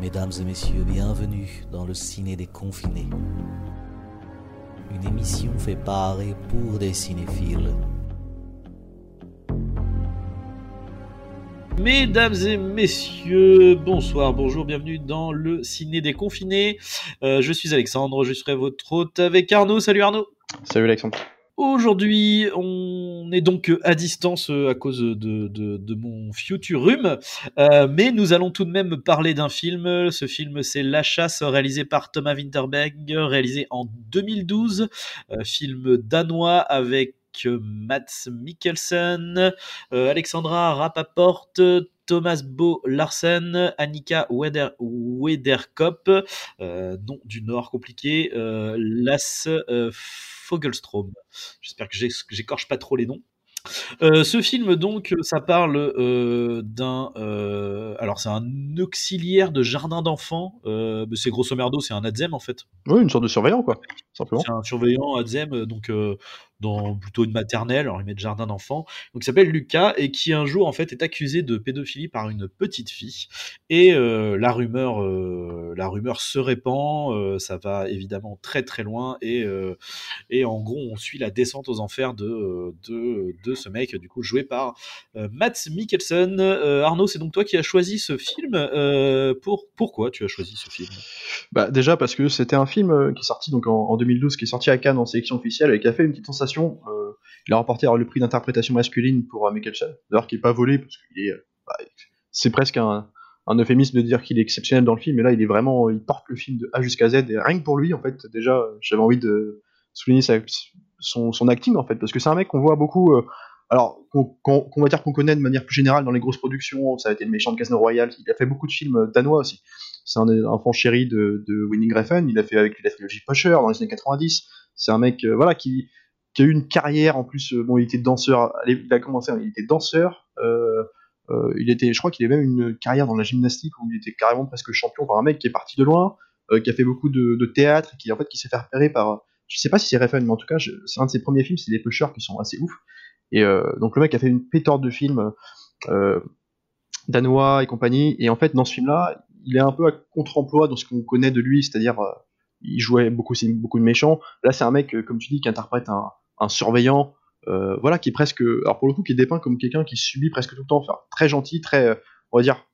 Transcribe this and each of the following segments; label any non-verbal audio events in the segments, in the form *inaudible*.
Mesdames et messieurs, bienvenue dans le ciné des confinés. Une émission fait par et pour des cinéphiles. Mesdames et messieurs, bonsoir, bonjour, bienvenue dans le ciné des confinés. Euh, je suis Alexandre, je serai votre hôte avec Arnaud. Salut Arnaud. Salut Alexandre. Aujourd'hui, on est donc à distance euh, à cause de, mon futurum, euh, mais nous allons tout de même parler d'un film. Ce film, c'est La Chasse, réalisé par Thomas Winterberg, réalisé en 2012, euh, film danois avec euh, Mats Mikkelsen, euh, Alexandra Rapaport, Thomas Bo Larsen, Annika Weder, Wederkop, euh, nom du Nord compliqué, euh, Lasse euh, Fogelstrom. J'espère que j'écorche pas trop les noms. Euh, ce film donc, ça parle euh, d'un, euh, alors c'est un auxiliaire de jardin d'enfants. C'est grosso merdo, c'est un adzem en fait. Oui, une sorte de surveillant quoi, simplement. C'est un surveillant adzem, donc dans plutôt une maternelle, alors il met de jardin d'enfants, donc s'appelle Lucas et qui un jour en fait est accusé de pédophilie par une petite fille et euh, la rumeur, euh, la rumeur se répand, euh, ça va évidemment très très loin et et en gros on suit la descente aux enfers de de, de ce mec du coup joué par Mats Mikkelsen. Arnaud, c'est donc toi qui as choisi ce film. Pour pourquoi tu as choisi ce film? Bah déjà parce que c'était un film qui est sorti donc en, en 2012, qui est sorti à Cannes en sélection officielle et qui a fait une petite sensation. Euh, il a remporté le prix d'interprétation masculine pour euh, Mikkelsen, d'ailleurs qui est pas volé parce est, euh, bah, c'est presque un, euphémisme de dire qu'il est exceptionnel dans le film, mais là il est vraiment, il porte le film de A jusqu'à Z et rien que pour lui en fait déjà j'avais envie de souligner son, acting en fait parce que c'est un mec qu'on voit beaucoup. alors, qu'on va dire qu'on connaît de manière plus générale dans les grosses productions, ça a été le méchant de Casino Royale, il a fait beaucoup de films danois aussi. C'est un enfant chéri de, de Winning Refn, il a fait avec la trilogie Pusher dans les années 90. C'est un mec voilà, qui, qui a eu une carrière en plus, euh, bon, il était danseur, il a commencé, il était danseur, euh, euh, il était, je crois qu'il avait même une carrière dans la gymnastique où il était carrément presque champion, enfin un mec qui est parti de loin, qui a fait beaucoup de, de théâtre, qui en fait qui s'est fait repérer par, je sais pas si c'est Refn, mais en tout cas, c'est un de ses premiers films, c'est les Pushers qui sont assez ouf. Et donc le mec a fait une pétorde de films danois et compagnie. Et en fait, dans ce film-là, il est un peu à contre-emploi dans ce qu'on connaît de lui, c'est-à-dire il jouait beaucoup, beaucoup de méchants. Là, c'est un mec, comme tu dis, qui interprète un, un surveillant, euh, voilà, qui est presque, alors pour le coup, qui est dépeint comme quelqu'un qui subit presque tout le temps, enfin, très gentil, très, euh, on va dire,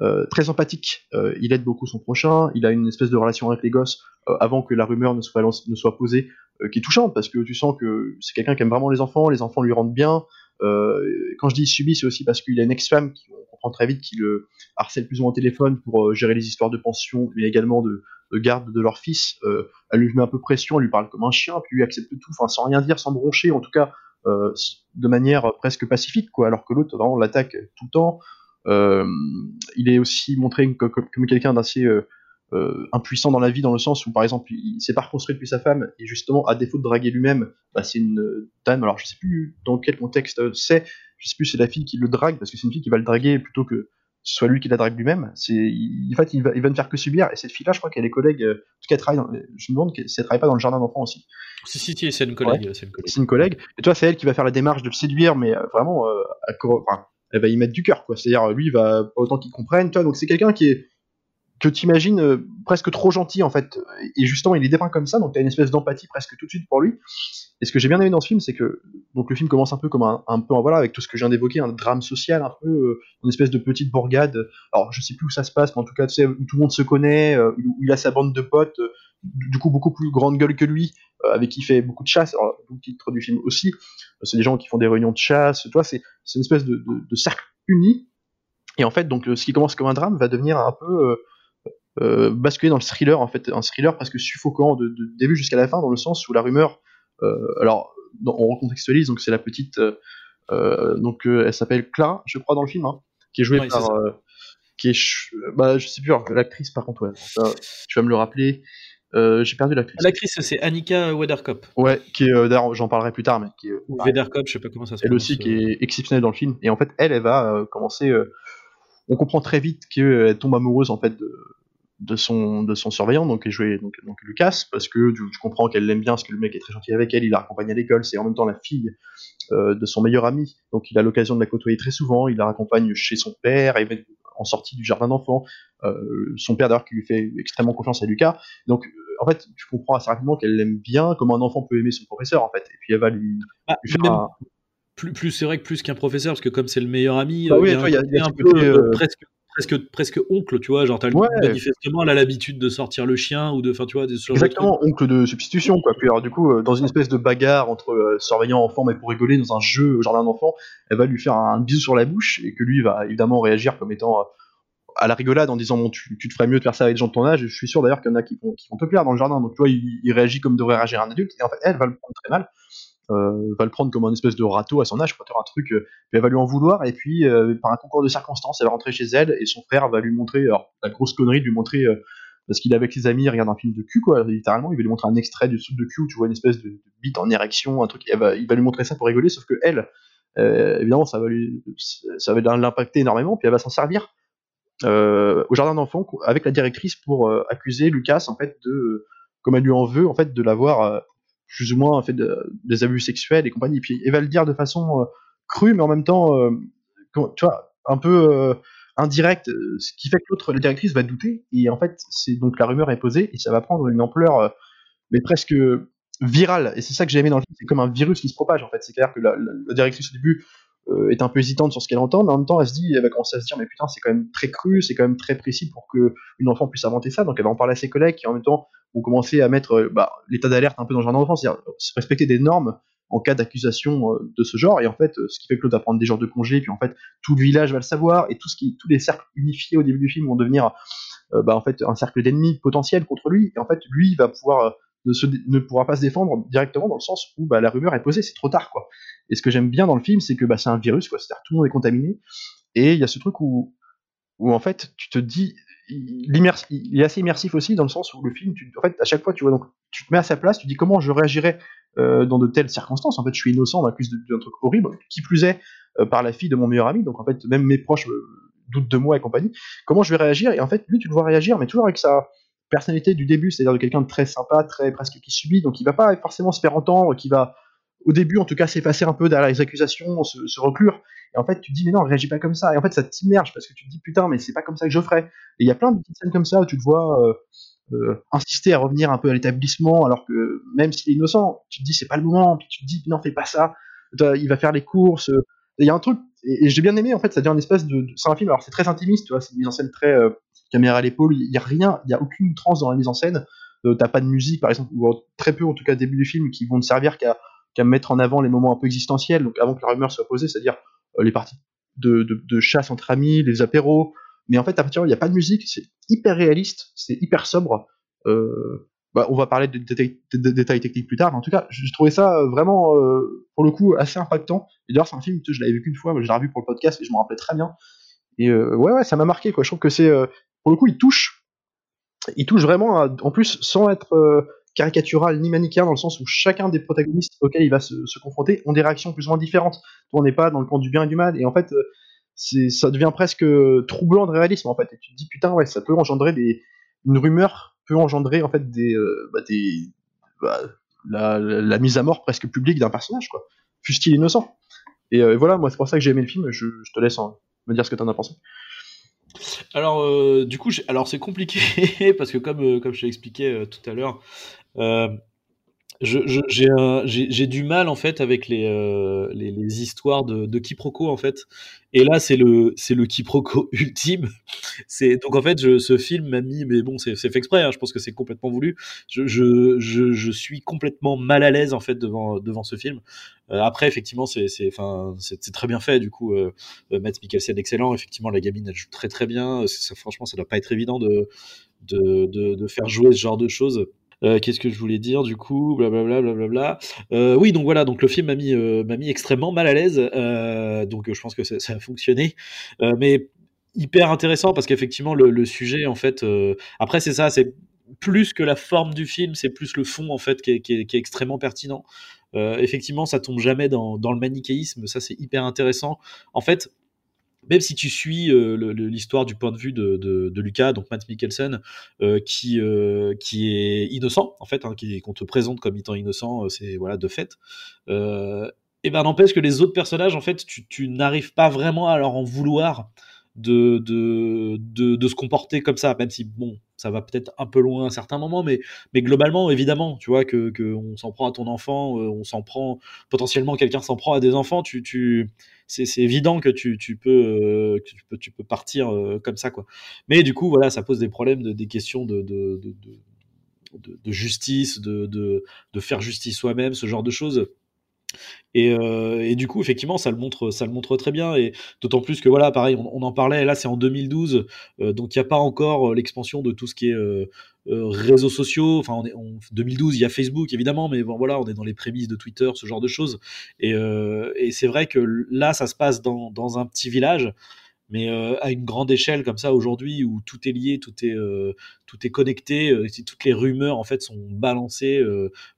euh, très empathique. Il aide beaucoup son prochain. Il a une espèce de relation avec les gosses avant que la rumeur ne soit, posée, qui est touchante parce que tu sens que c'est quelqu'un qui aime vraiment les enfants. Les enfants lui rendent bien. Quand je dis subit, c'est aussi parce qu'il a une ex-femme qui comprend très vite qui le harcèle plus ou moins au téléphone pour gérer les histoires de pension, mais également de, de garde de leur fils. Euh, elle lui met un peu pression, elle lui parle comme un chien, puis lui accepte tout, enfin sans rien dire, sans broncher, en tout cas euh, de manière presque pacifique, quoi. Alors que l'autre vraiment l'attaque tout le temps. Euh, il est aussi montré comme, quelqu'un d'assez euh, euh, impuissant dans la vie, dans le sens où, par exemple, il s'est pas reconstruit depuis sa femme, et justement, à défaut de draguer lui-même, bah, c'est une euh, dame, alors je sais plus dans quel contexte euh, c'est, je sais plus c'est la fille qui le drague, parce que c'est une fille qui va le draguer plutôt que soit lui qui la drague lui-même. C'est, il- en fait, il va, il va ne faire que subir, et cette fille-là, je crois qu'elle est collègue, euh, en tout cas, elle travaille dans, je me demande si elle travaille pas dans le jardin d'enfants aussi. Si, si, si, c'est une collègue. c'est une collègue. C'est une collègue, et toi, c'est elle qui va faire la démarche de le séduire, mais euh, vraiment, euh, à enfin, elle va y mettre du cœur, quoi. C'est-à-dire, lui, il va autant qu'il comprenne, tu vois. Donc, c'est quelqu'un qui est que tu imagines presque trop gentil, en fait. Et justement, il est dépeint comme ça, donc tu as une espèce d'empathie presque tout de suite pour lui. Et ce que j'ai bien aimé dans ce film, c'est que donc le film commence un peu comme un, un peu, voilà, avec tout ce que viens d'évoquer, un drame social, un peu euh, une espèce de petite bourgade. Alors, je sais plus où ça se passe, mais en tout cas, tu sais, où tout le monde se connaît, euh, où il a sa bande de potes, euh, du coup, beaucoup plus grande gueule que lui, euh, avec qui il fait beaucoup de chasse. Alors, le titre du film aussi, euh, c'est des gens qui font des réunions de chasse, tu vois, c'est une espèce de, cercle uni. Et en fait, donc, euh, ce qui commence comme un drame va devenir un peu euh, basculer dans le thriller, en fait, un thriller presque suffocant de, de début jusqu'à la fin, dans le sens où la rumeur, euh, alors, dans- on recontextualise, donc c'est la petite, euh, donc elle s'appelle Clara, je crois, dans le film, hein, qui est jouée Oui, par, euh, qui est, bah, je sais plus, l'actrice, par contre, ouais, ça, tu vas me le rappeler, j'ai perdu l'actrice. L'actrice, c'est Annika Wederkop. Ouais, qui est, d'ailleurs, j'en parlerai plus tard, mais qui est, Ou pareil, Wederkop, je sais pas comment ça se elle aussi, qui est exceptionnelle dans le film. Et en fait, elle, elle va commencer. on comprend très vite qu'elle tombe amoureuse en fait de, de son de son surveillant, donc qui est joué donc, donc Lucas, parce que tu, tu comprends qu'elle l'aime bien, parce que le mec est très gentil avec elle, il la raccompagne à l'école, c'est en même temps la fille euh, de son meilleur ami, donc il a l'occasion de la côtoyer très souvent, il la raccompagne chez son père, et en sortie du jardin d'enfants, son père d'ailleurs qui lui fait extrêmement confiance à Lucas. Donc en fait, tu comprends assez rapidement qu'elle l'aime bien, comme un enfant peut aimer son professeur en fait. Et puis elle va lui, ah, faire un... plus, plus c'est vrai que plus qu'un professeur, parce que comme c'est le meilleur ami, bah oui, il y, a, un, peu presque presque presque oncle, tu vois, genre t'as manifestement elle a l'habitude de sortir le chien ou de, enfin tu vois, des exactement oncle de substitution quoi. Puis alors du coup euh, dans une espèce de bagarre entre euh, surveillant enfant mais pour rigoler dans un jeu au jardin d'enfants, elle va lui faire un bisou sur la bouche et que lui va évidemment réagir comme étant euh, à la rigolade en disant bon tu, tu, te ferais mieux de faire ça avec des gens de ton âge. Et je suis sûr d'ailleurs qu'il y en a qui vont, qui vont te plaire dans le jardin. Donc tu vois il, il réagit comme devrait réagir un adulte et en fait elle va le prendre très mal. Euh, va le prendre comme un espèce de râteau à son âge, quoi, un truc, euh, elle va lui en vouloir, et puis euh, par un concours de circonstances, elle va rentrer chez elle, et son frère va lui montrer, alors la grosse connerie de lui montrer, parce qu'il est avec ses amis, il regarde un film de cul, quoi, littéralement, il va lui montrer un extrait du soupe de cul où tu vois une espèce de, de bite en érection, un truc, il va lui montrer ça pour rigoler, sauf que elle, évidemment, ça va ça va l'impacter énormément, puis elle va s'en servir au jardin d'enfants avec la directrice pour accuser Lucas, en fait, de, comme elle lui en veut, en fait, de l'avoir plus ou moins fait des abus sexuels et compagnie. Et puis elle va le dire de façon euh, crue, mais en même temps, euh, tu vois, un peu euh, indirect, ce qui fait que l'autre, la directrice, va douter. Et en fait, c'est donc la rumeur est posée et ça va prendre une ampleur, mais presque virale. Et c'est ça que j'ai aimé dans le film, c'est comme un virus qui se propage en fait. C'est-à-dire que la, directrice au début euh, est un peu hésitante sur ce qu'elle entend, mais en même temps, elle se dit, elle va commencer à se dire, mais putain, c'est quand même très cru, c'est quand même très précis pour que une enfant puisse inventer ça. Donc elle va en parler à ses collègues qui en même temps vont commencer à mettre euh, bah, l'état d'alerte un peu dans le jardin d'enfants, c'est-à-dire respecter des normes en cas d'accusation euh, de ce genre. Et en fait, ce qui fait que l'autre va prendre des jours de congé, puis en fait, tout le village va le savoir, et tout ce qui, tous les cercles unifiés au début du film vont devenir, bah, en fait, un cercle d'ennemis potentiels contre lui. Et en fait, lui va pouvoir ne, pourra pas se défendre directement dans le sens où bah, la rumeur est posée, c'est trop tard quoi. Et ce que j'aime bien dans le film, c'est que c'est un virus c'est-à-dire tout le monde est contaminé et il y a ce truc où où en fait tu te dis il, est assez immersif aussi dans le sens où le film, tu, en fait à chaque fois tu vois donc tu te mets à sa place, tu dis comment je réagirais euh, dans de telles circonstances? En fait, je suis innocent, on m'accuse d'un truc horrible, qui plus est euh, par la fille de mon meilleur ami, donc en fait même mes proches euh, doutent de moi et compagnie. Comment je vais réagir? Et en fait lui tu le vois réagir, mais toujours avec sa personnalité du début, c'est-à-dire de quelqu'un de très sympa, très presque qui subit, donc il va pas forcément se faire entendre, qui va au début en tout cas s'effacer un peu derrière les accusations, se, reclure. Et en fait, tu te dis mais non, réagis pas comme ça. Et en fait, ça t'immerge parce que tu te dis putain, mais c'est pas comme ça que je ferais. Et il y a plein de petites scènes comme ça où tu te vois euh, euh, insister à revenir un peu à l'établissement, alors que même s'il est innocent, tu te dis c'est pas le moment. Puis tu te dis non, fais pas ça. Il va faire les courses. Il y a un truc et, j'ai bien aimé en fait, ça devient une espèce de, c'est un film. Alors c'est très intimiste, tu vois, c'est une mise en scène très euh, caméra à l'épaule, il y a rien, il y a aucune trance dans la mise en scène. T'as pas de musique, par exemple, ou très peu en tout cas début du film, qui vont ne servir qu'à qu'à mettre en avant les moments un peu existentiels, donc avant que la rumeur soit posée, c'est-à-dire euh, les parties de, de, chasse entre amis, les apéros. Mais en fait, à partir il n'y a pas de musique, c'est hyper réaliste, c'est hyper sobre. Euh, bah, on va parler de, détails techniques plus tard. Mais en tout cas, je, trouvais ça euh, vraiment, pour le coup, assez impactant. Et d'ailleurs, c'est un film, je l'avais vu qu'une fois, je l'ai revu pour le podcast et je me rappelais très bien. Et ouais, ouais, ça m'a marqué. Quoi. Je trouve que c'est, pour le coup, il touche il touche vraiment, en plus, sans être caricatural ni manichéen, dans le sens où chacun des protagonistes auxquels il va se, confronter ont des réactions plus ou moins différentes. on n'est pas dans le camp du bien et du mal, et en fait, euh, ça devient presque troublant de réalisme, en fait. Et tu te dis, putain, ouais, ça peut engendrer des. Une rumeur peut engendrer, en fait, des. Euh, bah, des bah, la, mise à mort presque publique d'un personnage, quoi. Fût-il innocent. Et voilà, moi, c'est pour ça que j'ai aimé le film, je, te laisse me dire ce que t'en as pensé. Alors, euh, du coup, alors c'est compliqué *laughs* parce que comme, euh, comme je t'ai expliqué euh, tout à l'heure, j'ai du mal en fait avec les, euh, histoires de, de, quiproquo en fait. Et là, c'est le c'est quiproquo *laughs* ultime. Donc en fait, ce film m'a mis, mais bon, c'est fait exprès. Hein, je pense que c'est complètement voulu. Je, suis complètement mal à l'aise en fait devant ce film. Euh, après, effectivement, c'est très bien fait. Du coup, euh, Matt Mikkelsen excellent. Effectivement, la gamine elle joue très très bien. Franchement, ça doit pas être évident de de, de, de faire jouer ce genre de choses. Euh, qu'est-ce que je voulais dire du coup Blablabla. Bla, euh, oui, donc voilà, donc le film m'a mis, euh, mis extrêmement mal à l'aise. donc je pense que ça, a fonctionné. mais hyper intéressant parce qu'effectivement le, sujet en fait après c'est ça c'est plus que la forme du film c'est plus le fond en fait qui est, qui est extrêmement pertinent effectivement ça tombe jamais dans, dans le manichéisme ça c'est hyper intéressant en fait même si tu suis euh, l'histoire du point de vue de, de, Lucas, donc Matt Mikkelsen, euh, qui, euh, qui est innocent, en fait, hein, qu'on te présente comme étant innocent, c'est voilà, de fait. et ben n'empêche que les autres personnages, en fait, tu, tu n'arrives pas vraiment à leur en vouloir de, de, de, se comporter comme ça, même si bon, ça va peut-être un peu loin à certains moments, mais, mais globalement, évidemment, tu vois, que, que on s'en prend à ton enfant, euh, on s'en prend, potentiellement quelqu'un s'en prend à des enfants, tu, tu, c'est, c'est évident que tu, tu peux, euh, que tu peux, partir euh, comme ça, quoi. Mais du coup, voilà, ça pose des problèmes, de, des questions de, de, de, de justice, de, de, de faire justice soi-même, ce genre de choses. Et, euh, et, du coup, effectivement, ça le montre, très bien. Et d'autant plus que voilà, pareil, on, en parlait. Là, c'est en 2012, euh, donc il n'y a pas encore euh, l'expansion de tout ce qui est réseaux sociaux. Enfin, on est en 2012, il y a Facebook évidemment, mais voilà, on est dans les prémices de Twitter, ce genre de choses. Et, c'est vrai que là, ça se passe dans un petit village mais euh, à une grande échelle comme ça aujourd'hui où tout est lié, tout est euh, tout est connecté, euh, toutes les rumeurs en fait sont balancées,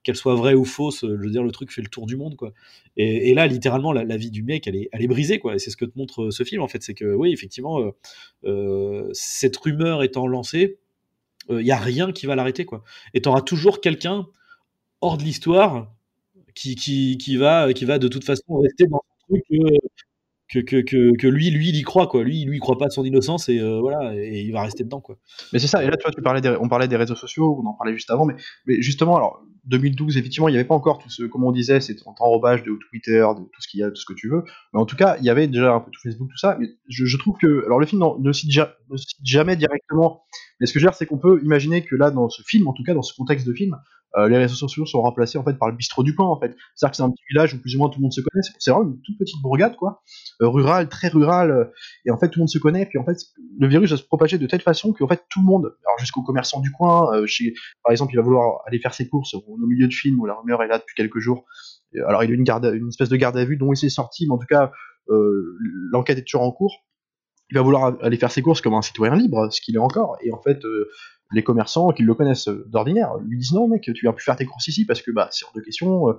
qu'elles soient vraies ou fausses, je veux dire le truc fait le tour du monde quoi. Et, là littéralement la, vie du mec elle est elle est brisée quoi. Et c'est ce que te montre ce film en fait, c'est que oui effectivement cette rumeur étant lancée, il y a rien qui va l'arrêter quoi. Et t'auras toujours quelqu'un hors de l'histoire qui, qui, qui va qui va de toute façon rester dans ce truc que, que, que, lui, lui, il y croit, quoi. Lui, lui, il croit pas à son innocence et euh, voilà, et il va rester dedans, quoi. Mais c'est ça. Et là, tu vois, tu parlais on parlait des réseaux sociaux, on en parlait juste avant, mais, justement, alors 2012, effectivement, il n'y avait pas encore tout ce, comme on disait, cet enrobage de Twitter, de tout ce qu'il y a, tout ce que tu veux. Mais en tout cas, il y avait déjà un peu tout Facebook, tout ça. Mais je, trouve que, alors le film ne cite, ne cite jamais directement. Mais ce que je veux dire, c'est qu'on peut imaginer que là, dans ce film, en tout cas dans ce contexte de film, euh, les réseaux sociaux sont remplacés en fait par le bistrot du coin en fait. C'est-à-dire que c'est un petit village où plus ou moins tout le monde se connaît. C'est vraiment une toute petite bourgade quoi, euh, rurale, très rurale, euh, et en fait tout le monde se connaît. Puis en fait le virus va se propager de telle façon qu'en fait tout le monde, alors jusqu'aux commerçants du coin, chez, par exemple il va vouloir aller faire ses courses au milieu de film où la rumeur est là depuis quelques jours. Alors il a une garde, une espèce de garde à vue dont il s'est sorti, mais en tout cas l'enquête est toujours en cours il va vouloir aller faire ses courses comme un citoyen libre, ce qu'il est encore, et en fait, les commerçants qui le connaissent d'ordinaire lui disent non mec, tu viens plus faire tes courses ici parce que bah c'est hors de question. Euh,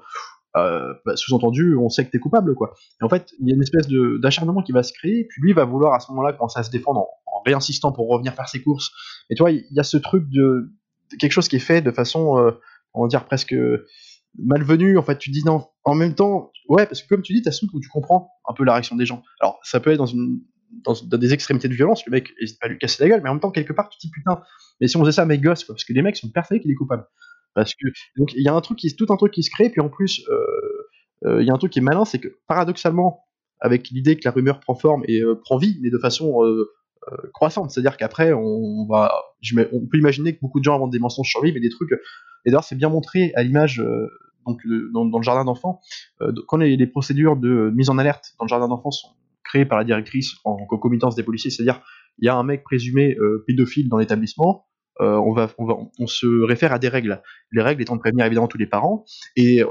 euh, bah, sous-entendu, on sait que t'es coupable quoi. Et en fait, il y a une espèce d'acharnement qui va se créer, puis lui va vouloir à ce moment-là commencer à se défendre en, réinsistant pour revenir faire ses courses. Et tu vois, il y a ce truc de, quelque chose qui est fait de façon, euh, on va dire presque malvenu. En fait, tu dis non. En même temps, ouais, parce que comme tu dis, t'as ce truc où tu comprends un peu la réaction des gens. Alors, ça peut être dans une dans, des extrémités de violence, le mec n'hésite pas à lui casser la gueule, mais en même temps, quelque part, tu te dis putain, mais si on faisait ça à mes gosses, parce que les mecs sont persuadés qu'il est coupable. Parce que, donc, il y a un truc qui, tout un truc qui se crée, puis en plus, il euh, euh, y a un truc qui est malin, c'est que, paradoxalement, avec l'idée que la rumeur prend forme et euh, prend vie, mais de façon croissante, c'est-à-dire qu'après, on va, on peut imaginer que beaucoup de gens inventent des mensonges sur lui, mais des trucs, et d'ailleurs, c'est bien montré à l'image, donc, dans, dans, le jardin d'enfants, quand les, les procédures de mise en alerte dans le jardin d'enfants sont créé par la directrice en concomitance des policiers, c'est-à-dire il y a un mec présumé euh, pédophile dans l'établissement, euh, on, va, on, va, on se réfère à des règles. Les règles étant de prévenir évidemment tous les parents, et euh,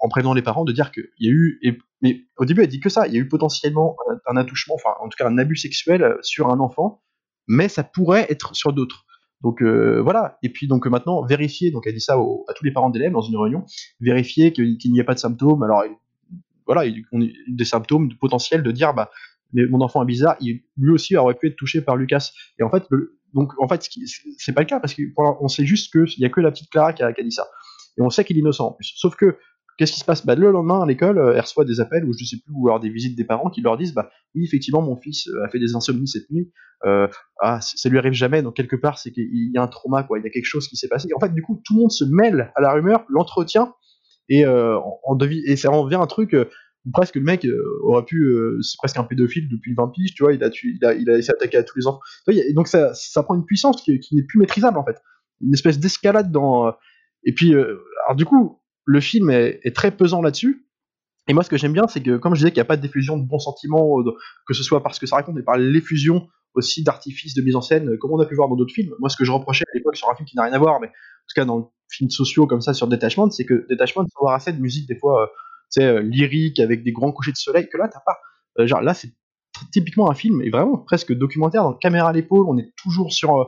en prévenant les parents de dire qu'il y a eu, et, mais au début elle dit que ça, il y a eu potentiellement un, un attouchement, enfin en tout cas un abus sexuel sur un enfant, mais ça pourrait être sur d'autres. Donc voilà, et puis donc maintenant vérifier, donc elle dit ça à tous les parents d'élèves dans une réunion, vérifier qu'il n'y a pas de symptômes. Alors voilà, des symptômes potentiels de dire bah mais mon enfant est bizarre, il, lui aussi aurait pu être touché par Lucas. Et en fait, le, donc en fait, c'est pas le cas parce qu'on sait juste qu'il y a que la petite Clara qui a, dit ça. Et on sait qu'il est innocent en plus. Sauf que qu'est-ce qui se passe? Bah, Le lendemain à l'école, euh, elle reçoit des appels ou je sais plus, ou alors des visites des parents qui leur disent bah oui, effectivement, mon fils euh, a fait des insomnies cette nuit. Euh, ah, ça lui arrive jamais. Donc quelque part, c'est qu'il y a un trauma, quoi. Il y a quelque chose qui s'est passé. Et en fait, du coup, tout le monde se mêle à la rumeur, l'entretient et euh, en, devi et ça en devient un truc. Euh, presque le mec euh, aurait pu, euh, c'est presque un pédophile depuis 20 piges, tu vois, il a, tu, il a, il a essayé d'attaquer à tous les enfants. Et donc ça, ça prend une puissance qui, n'est plus maîtrisable en fait, une espèce d'escalade dans. Euh, et puis, euh, alors du coup, le film est, très pesant là-dessus. Et moi, ce que j'aime bien, c'est que comme je disais qu'il n'y a pas de diffusion de bons sentiments, que ce soit parce que ça raconte, mais par l'effusion aussi d'artifices de mise en scène, comme on a pu voir dans d'autres films. Moi, ce que je reprochais à l'époque sur un film qui n'a rien à voir, mais en tout cas dans le film sociaux comme ça sur Detachment, c'est que Detachment, faut avoir assez de musique des fois tu sais, euh, lyrique avec des grands couchers de soleil que là t'as pas. Euh, genre là c'est typiquement un film et vraiment presque documentaire dans caméra à l'épaule, on est toujours sur euh,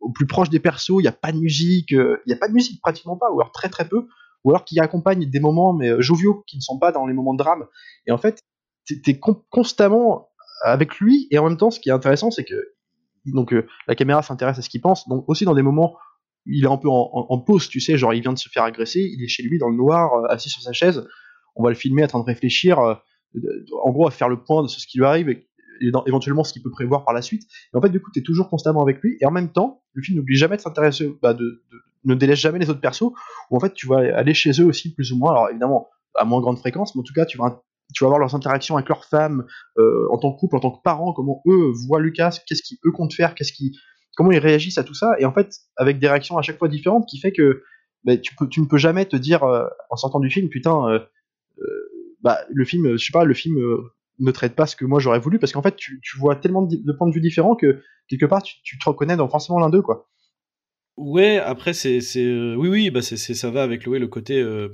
au plus proche des persos, il n'y a pas de musique, il n'y a pas de musique pratiquement pas, ou alors très très peu, ou alors qui accompagne des moments mais joviaux qui ne sont pas dans les moments de drame. Et en fait, t'es es constamment avec lui et en même temps, ce qui est intéressant, c'est que donc euh, la caméra s'intéresse à ce qu'il pense, donc aussi dans des moments où il est un peu en, pause, tu sais, genre il vient de se faire agresser, il est chez lui dans le noir, euh, assis sur sa chaise, on va le filmer en train de réfléchir, euh, en gros à faire le point de ce qui lui arrive, et éventuellement ce qu'il peut prévoir par la suite. Et en fait, du coup, tu es toujours constamment avec lui, et en même temps, le film n'oublie jamais de s'intéresser, bah, de, de, ne délaisse jamais les autres persos, où en fait, tu vas aller chez eux aussi, plus ou moins, alors évidemment, à moins grande fréquence, mais en tout cas, tu vas, tu vas voir leurs interactions avec leurs femmes, euh, en tant que couple, en tant que parents, comment eux voient Lucas, qu'est-ce qu'ils eux comptent faire, qu'est-ce qui, comment ils réagissent à tout ça, et en fait, avec des réactions à chaque fois différentes, qui fait que bah, tu, peux, tu ne peux jamais te dire, euh, en sortant du film, putain, euh, bah, le film, je sais pas, le film ne traite pas ce que moi j'aurais voulu, parce qu'en fait, tu, tu, vois tellement de, points de vue différents que quelque part, tu, tu te reconnais dans forcément l'un d'eux, quoi. Ouais, après, c'est, oui, oui, bah, c'est, ça va avec le, côté euh,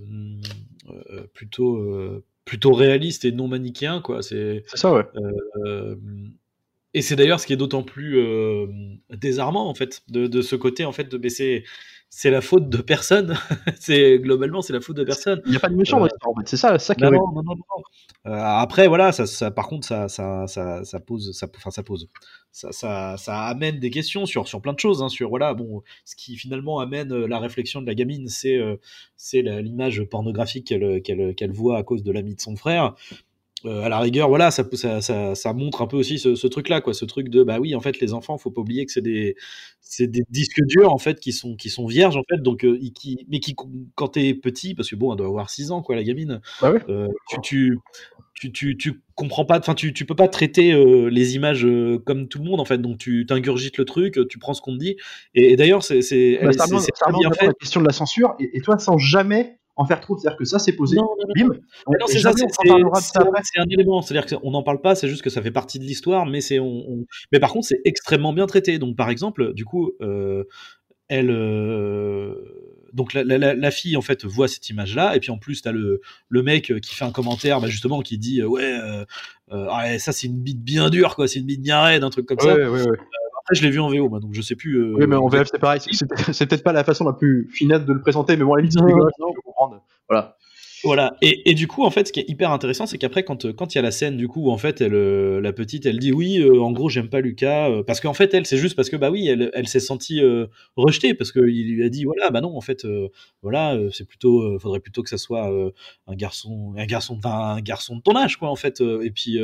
plutôt, plutôt réaliste et non manichéen, quoi. C'est, ça, ouais. et c'est d'ailleurs ce qui est d'autant plus désarmant, en fait, de, de, ce côté, en fait, de baisser c'est la faute de personne. *laughs* c'est globalement c'est la faute de personne. Il n'y a pas de méchant euh, en fait. C'est ça, ça qui non, non, non, non, euh, après voilà, ça, ça, par contre ça, ça, ça, ça pose, ça, enfin ça pose, ça, ça, ça amène des questions sur sur plein de choses, hein, sur voilà bon, ce qui finalement amène euh, la réflexion de la gamine, c'est euh, c'est l'image pornographique qu'elle qu'elle qu'elle voit à cause de l'ami de son frère. Euh, à la rigueur, voilà, ça, ça, ça, ça, montre un peu aussi ce, ce truc-là, quoi, ce truc de, bah oui, en fait, les enfants, faut pas oublier que c'est des, c'est des disques durs en fait qui sont, qui sont vierges en fait, donc euh, qui, mais qui, quand t'es petit, parce que bon, elle doit avoir 6 ans, quoi, la gamine, bah ouais. euh, tu, tu, tu, tu, tu, comprends pas, enfin, tu, tu peux pas traiter euh, les images comme tout le monde en fait, donc tu t'ingurgites le truc, tu prends ce qu'on te dit, et, et d'ailleurs, c'est, c'est, bah, ça, bien fait. La question de la censure, et, et toi, sans jamais en faire trop. C'est-à-dire que ça, c'est posé. Non, non, non. Bim. non c'est un élément. C'est-à-dire qu'on n'en parle pas, c'est juste que ça fait partie de l'histoire, mais c'est on, on... mais par contre, c'est extrêmement bien traité. Donc, par exemple, du coup, euh, elle. Euh... Donc la, la, la, fille en fait voit cette image là et puis en plus t'as le, le mec qui fait un commentaire bah, justement qui dit ouais, euh, euh, ça c'est une bite bien dure quoi c'est une bite bien raide un truc comme ouais, ça ouais, ouais. Après je l'ai vu en VO moi donc je sais plus euh, oui mais en VF c'est pareil. C'est peut-être pas la façon la plus finale de le présenter mais bon à la limite voilà voilà. Et, et, du coup, en fait, ce qui est hyper intéressant, c'est qu'après, quand quand il y a la scène, du coup, où, en fait, elle, euh, la petite, elle dit oui, euh, en gros, j'aime pas Lucas, euh, parce qu'en fait, elle, c'est juste parce que bah oui, elle, elle s'est sentie euh, rejetée parce qu'il lui a dit voilà, bah non, en fait, euh, voilà, c'est plutôt, faudrait plutôt que ça soit un garçon, un garçon, un garçon de ton âge, quoi, en fait. et puis,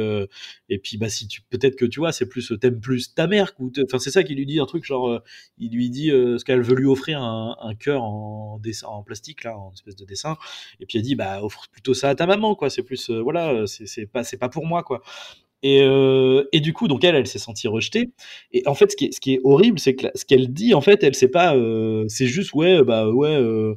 et puis, bah si tu, peut-être que tu vois, c'est plus, t'aimes plus ta mère, enfin, c'est ça qu'il lui dit un truc genre, il lui dit ce qu'elle veut lui offrir un, un cœur en dessin, en plastique là, en espèce de dessin, et puis elle dit bah bah, offre plutôt ça à ta maman quoi. C'est plus euh, voilà c'est pas c'est pas pour moi quoi. Et, euh, et du coup donc elle elle s'est sentie rejetée. Et en fait ce qui est, ce qui est horrible c'est que ce qu'elle dit en fait elle sait pas euh, c'est juste ouais bah ouais euh,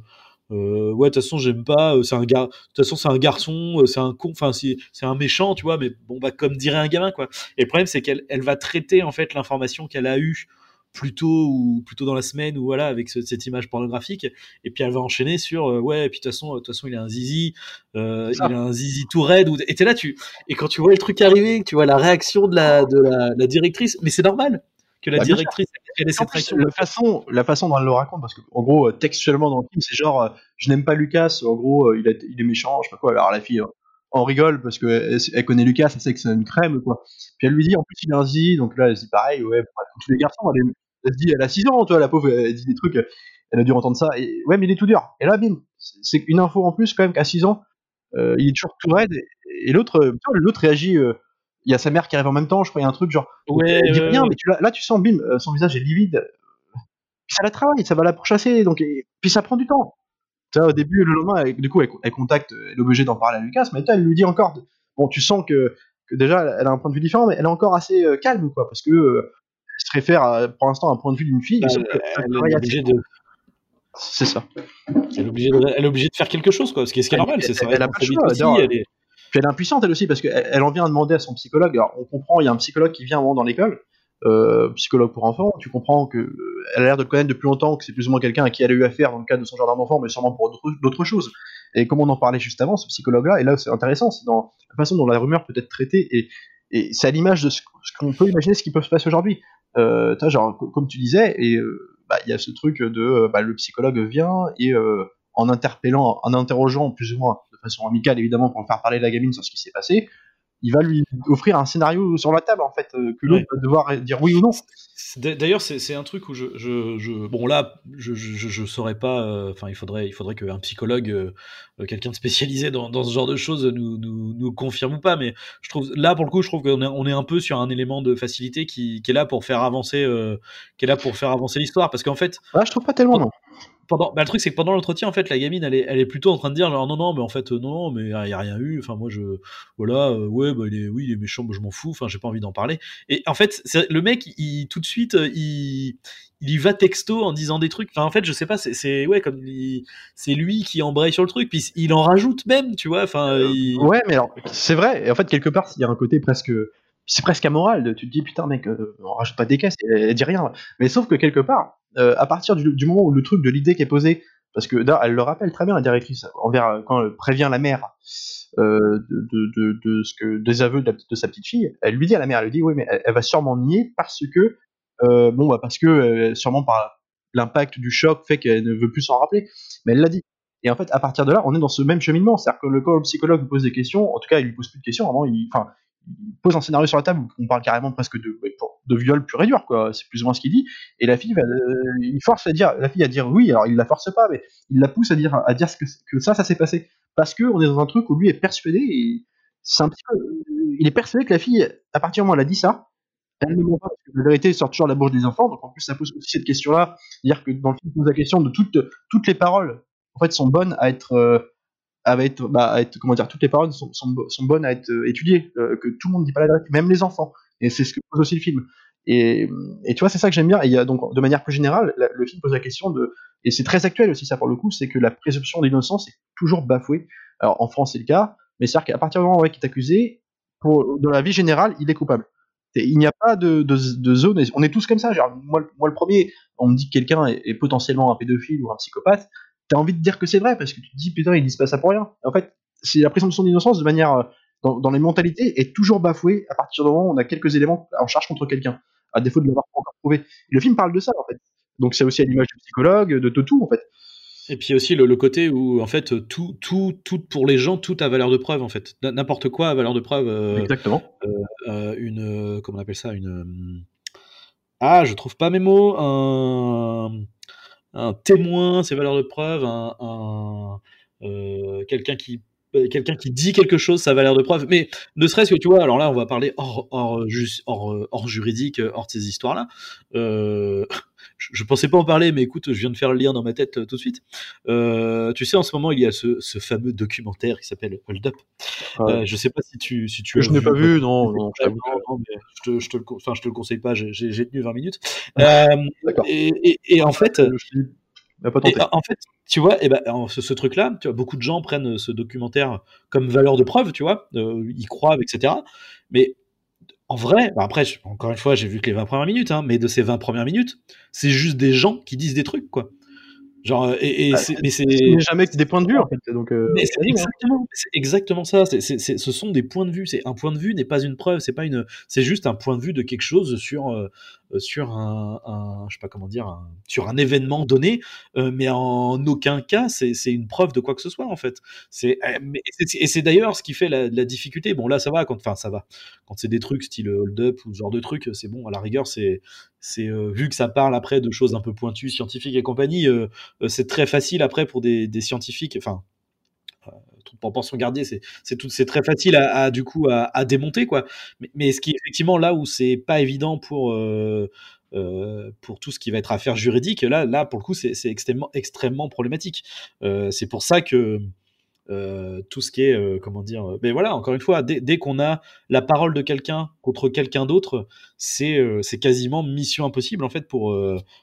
euh, ouais de toute façon j'aime pas c'est un gars de toute façon c'est un garçon c'est un con enfin c'est un méchant tu vois mais bon bah comme dirait un gamin quoi. Et le problème c'est qu'elle elle va traiter en fait l'information qu'elle a eue plus tôt ou plutôt dans la semaine ou voilà avec ce, cette image pornographique. Et puis elle va enchaîner sur euh, ouais et puis de toute façon de toute façon il a un zizi euh, il a un zizi tout raide ou et t'es là tu et quand tu vois le truc arriver tu vois la réaction de la de la, la directrice mais c'est normal que la bah, directrice elle ait cette réaction. la façon la façon dont elle le raconte parce que en gros textuellement dans le film c'est genre euh, je n'aime pas Lucas en gros il, a, il est méchant je sais pas quoi alors la fille on rigole parce qu'elle elle connaît Lucas, elle sait que c'est une crème, quoi. Puis elle lui dit, en plus, il a un zizi, donc là, elle se dit pareil, ouais, comme tous les garçons, elle, est, elle se dit, elle a 6 ans, toi, la pauvre, elle dit des trucs, elle a dû entendre ça, et ouais, mais il est tout dur. Et là, bim, c'est une info en plus, quand même, qu'à 6 ans, euh, il est toujours tout raide, et, et l'autre, l'autre réagit, euh, il y a sa mère qui arrive en même temps, je crois, il y a un truc genre, ouais, elle dit rien, mais tu, là, tu sens, bim, son visage est livide, puis ça la travaille, ça va la pourchasser, donc, et, puis ça prend du temps. Ça, au début, le lendemain, elle, du coup, elle, elle contacte, elle est obligée d'en parler à Lucas, mais elle lui dit encore, bon, tu sens que, que, déjà, elle a un point de vue différent, mais elle est encore assez euh, calme, quoi, parce que euh, elle se réfère à, pour l'instant à un point de vue d'une fille. Bah, elle, elle, est obligée de... C'est ça. Elle est, obligée de, elle est obligée de faire quelque chose, quoi, ce qui est, normal, c'est ça. Elle a pas le choix, aussi, elle est... Puis elle est impuissante, elle aussi, parce qu'elle elle en vient à demander à son psychologue. Alors, on comprend, il y a un psychologue qui vient un moment dans l'école, psychologue pour enfants, tu comprends que euh, a l'air de connaître depuis longtemps, que c'est plus ou moins quelqu'un à qui elle a eu affaire dans le cadre de son jardin d'enfant, mais sûrement pour d'autres choses. Et comme on en parlait juste avant, ce psychologue-là, et là c'est intéressant, c'est dans la façon dont la rumeur peut être traitée, et, c'est à l'image de ce, qu'on peut imaginer ce qui peut se passer aujourd'hui. Euh, comme tu disais, et il euh, bah, y a ce truc de bah, le psychologue vient et euh, en interpellant, en interrogeant plus ou moins de façon amicale évidemment pour faire parler de la gamine sur ce qui s'est passé, il va lui offrir un scénario sur la table en fait que l'autre va devoir dire oui ou non. D'ailleurs, c'est un truc où je, je, je, bon là, je, je, saurais pas. Enfin, il faudrait, il faudrait qu'un psychologue, quelqu'un de spécialisé dans, dans, ce genre de choses, nous, nous, nous, confirme ou pas. Mais je trouve là, pour le coup, je trouve qu'on est, on est un peu sur un élément de facilité qui, qui est là pour faire avancer, qui est là pour faire avancer l'histoire, parce qu'en fait, ah, je trouve pas tellement non pendant, bah, le truc c'est que pendant l'entretien en fait la gamine elle est, elle est plutôt en train de dire genre non non mais en fait euh, non mais il y a rien eu. Enfin moi je voilà euh, ouais bah, il est oui il est méchant je m'en fous. Enfin j'ai pas envie d'en parler. Et en fait le mec il tout de suite euh, il il y va texto en disant des trucs. Enfin en fait je sais pas c'est ouais comme c'est lui qui embraye sur le truc. Puis il en rajoute même tu vois. Enfin ouais mais alors c'est vrai. Et en fait quelque part il y a un côté presque c'est presque amoral tu te dis putain mec on rajoute pas des caisses elle, dit rien. Mais sauf que quelque part euh, à partir du, moment où le truc de l'idée qui est posée, parce que elle le rappelle très bien la directrice envers quand elle prévient la mère euh, de, ce que des aveux de, sa petite fille, elle lui dit à la mère, elle lui dit oui mais elle, va sûrement nier parce que euh, bon bah parce que sûrement par l'impact du choc fait qu'elle ne veut plus s'en rappeler, mais elle l'a dit. Et en fait, à partir de là, on est dans ce même cheminement. C'est-à-dire que le, quand le psychologue pose des questions, en tout cas, il lui pose plus de questions. Vraiment, il, il pose un scénario sur la table où on parle carrément presque de, de viol pur et dur, quoi. C'est plus ou moins ce qu'il dit. Et la fille, va, euh, il force à dire, la fille à dire oui. Alors il la force pas, mais il la pousse à dire, à dire que, que ça, ça s'est passé. Parce que on est dans un truc où lui est persuadé c'est un petit peu, il est persuadé que la fille, à partir du moment où elle a dit ça, elle ne ment pas parce que la vérité sort toujours de la bouche des enfants. Donc en plus, ça pose aussi cette question-là, dire que dans le film, pose la question de toutes, toutes les paroles, en fait, sont bonnes à être euh, à être, bah, comment dire, toutes les paroles sont, bonnes à être euh, étudiées, que tout le monde dit pas la vérité, même les enfants. Et c'est ce que pose aussi le film. Et, tu vois, c'est ça que j'aime bien. Et il y a donc, de manière plus générale, le film pose la question de, et c'est très actuel aussi ça pour le coup, c'est que la présomption d'innocence est toujours bafouée. Alors en France c'est le cas, mais c'est-à-dire qu'à partir du moment où il est accusé, dans la vie générale, il est coupable. il n'y a pas de, zone. On est tous comme ça. Genre, moi, moi, le premier, on me dit que quelqu'un est, potentiellement un pédophile ou un psychopathe t'as envie de dire que c'est vrai parce que tu te dis putain ils disent pas ça pour rien. En fait, c'est la présomption d'innocence de manière euh, dans, les mentalités est toujours bafouée à partir du moment où on a quelques éléments en charge contre quelqu'un, à défaut de l'avoir encore prouvé. le film parle de ça en fait. Donc c'est aussi à l'image du psychologue, de, tout en fait. Et puis aussi le, côté où en fait tout, tout, tout pour les gens, tout a valeur de preuve en fait. N'importe quoi a valeur de preuve. Euh, Exactement. Euh, une comment on appelle ça une ah je trouve pas mes mots un un témoin, ses valeurs de preuve, un, euh, quelqu'un qui euh, quelqu'un qui dit quelque chose, sa valeur de preuve. Mais ne serait-ce que, tu vois, alors là, on va parler hors, hors, hors, hors juridique, hors de ces histoires-là. Euh, *laughs* je, pensais pas en parler, mais écoute, je viens de faire le lien dans ma tête tout de suite. tu sais, en ce moment, il y a ce, ce fameux documentaire qui s'appelle Hold Up. je sais pas si tu, si tu Je n'ai pas vu, non. non, je, te, je, te le, enfin, je te le conseille pas, j'ai tenu 20 minutes. D'accord. Et, et, en fait, en fait, tu vois, et eh ben, ce, truc-là, tu vois, beaucoup de gens prennent ce documentaire comme valeur de preuve, tu vois, euh, ils croient, etc. Mais en vrai, bah, après, encore une fois, j'ai vu que les 20 premières minutes, hein, mais de ces 20 premières minutes, c'est juste des gens qui disent des trucs, quoi. Genre, et, bah, c'est, mais c'est jamais que des points de vue en fait. Donc, euh, c'est exactement, c'est exactement ça. C'est, ce sont des points de vue. C'est un point de vue n'est pas une preuve. C'est pas une. C'est juste un point de vue de quelque chose sur euh, sur un, un, je sais pas comment dire, sur un événement donné, euh, mais en aucun cas c'est, une preuve de quoi que ce soit en fait. C'est et c'est, d'ailleurs ce qui fait la, la, difficulté. Bon là ça va quand, enfin ça va quand c'est des trucs style hold up ou ce genre de trucs, c'est bon à la rigueur c'est c'est vu que ça parle après de choses un peu pointues, scientifiques et compagnie, c'est très facile après pour des, scientifiques, enfin en pension gardée, c'est c'est tout, très facile à, du coup à, démonter quoi. Mais, ce qui est effectivement là où c'est pas évident pour euh, euh, pour tout ce qui va être affaire juridique, là là pour le coup c'est extrêmement extrêmement problématique. Euh, c'est pour ça que euh, tout ce qui est euh, comment dire euh, mais voilà encore une fois dès, dès qu'on a la parole de quelqu'un contre quelqu'un d'autre c'est quasiment mission impossible en fait pour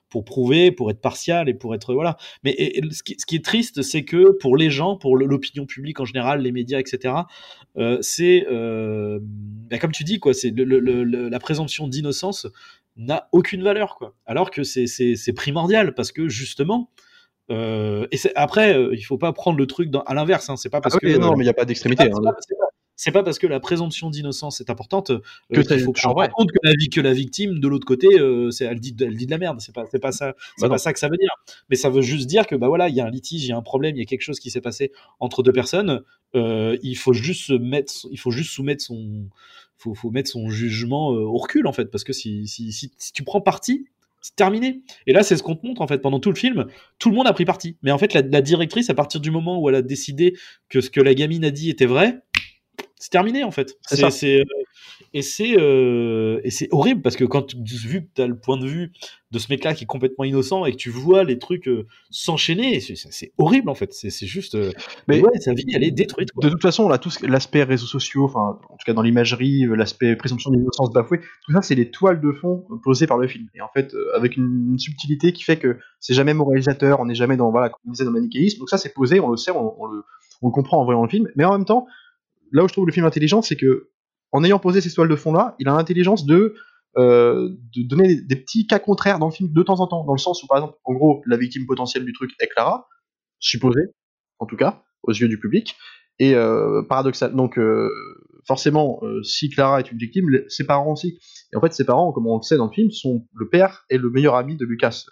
pour prouver pour être partial et pour être voilà. Mais ce, qui, ce, qui, est triste c'est que pour les gens pour l'opinion publique en général les médias etc c'est bah, comme tu dis quoi c'est la présomption d'innocence n'a aucune valeur quoi. Alors que c'est primordial parce que justement euh, et après, euh, il faut pas prendre le truc dans, à l'inverse. Hein, c'est pas parce ah que non, mais il n'y a pas d'extrémité. Hein, c'est pas parce que la présomption d'innocence est importante euh, Que qu'il c'est faut vrai. compte que la, vie- que la victime de l'autre côté, euh, c'est, elle, dit, elle dit de la merde. C'est pas, c'est pas ça, c'est Bah pas ça que ça veut dire. Mais ça veut juste dire que bah voilà, il y a un litige, il y a un problème, il y a quelque chose qui s'est passé entre deux personnes. Euh, il faut juste se mettre, il faut juste soumettre son, faut, faut mettre son jugement euh, au recul en fait, parce que si, si, si, si tu prends parti, c'est terminé. Et là, c'est ce qu'on te montre en fait pendant tout le film. Tout le monde a pris parti. Mais en fait, la, directrice, à partir du moment où elle a décidé que ce que la gamine a dit était vrai, c'est terminé en fait. C'est euh, et c'est euh, et c'est horrible parce que quand tu, vu que tu as le point de vue de ce mec-là qui est complètement innocent et que tu vois les trucs euh, s'enchaîner, c'est, horrible en fait. C'est, juste. euh, Mais- ouais, sa vie, elle est détruite. Quoi. De toute façon, là, tout ce- l'aspect réseaux sociaux, enfin, en tout cas dans l'imagerie, l'aspect présomption d'innocence bafouée, tout ça, c'est les toiles de fond posées par le film. Et en fait, avec une, une subtilité qui fait que c'est jamais moralisateur, on n'est jamais dans, voilà, comme on disait, dans le manichéisme. Donc ça, c'est posé, on le sait, on, on le, on le comprend en voyant le film. Mais en même temps, là où je trouve le film intelligent, c'est que, en ayant posé ces toiles de fond-là, il a l'intelligence de, euh, de donner des, petits cas contraires dans le film de temps en temps, dans le sens où, par exemple, en gros, la victime potentielle du truc est Clara, supposée, en tout cas, aux yeux du public. Et euh, paradoxal. Donc, euh, forcément, euh, si Clara est une victime, ses parents aussi. Et en fait, ses parents, comme on le sait dans le film, sont le père et le meilleur ami de Lucas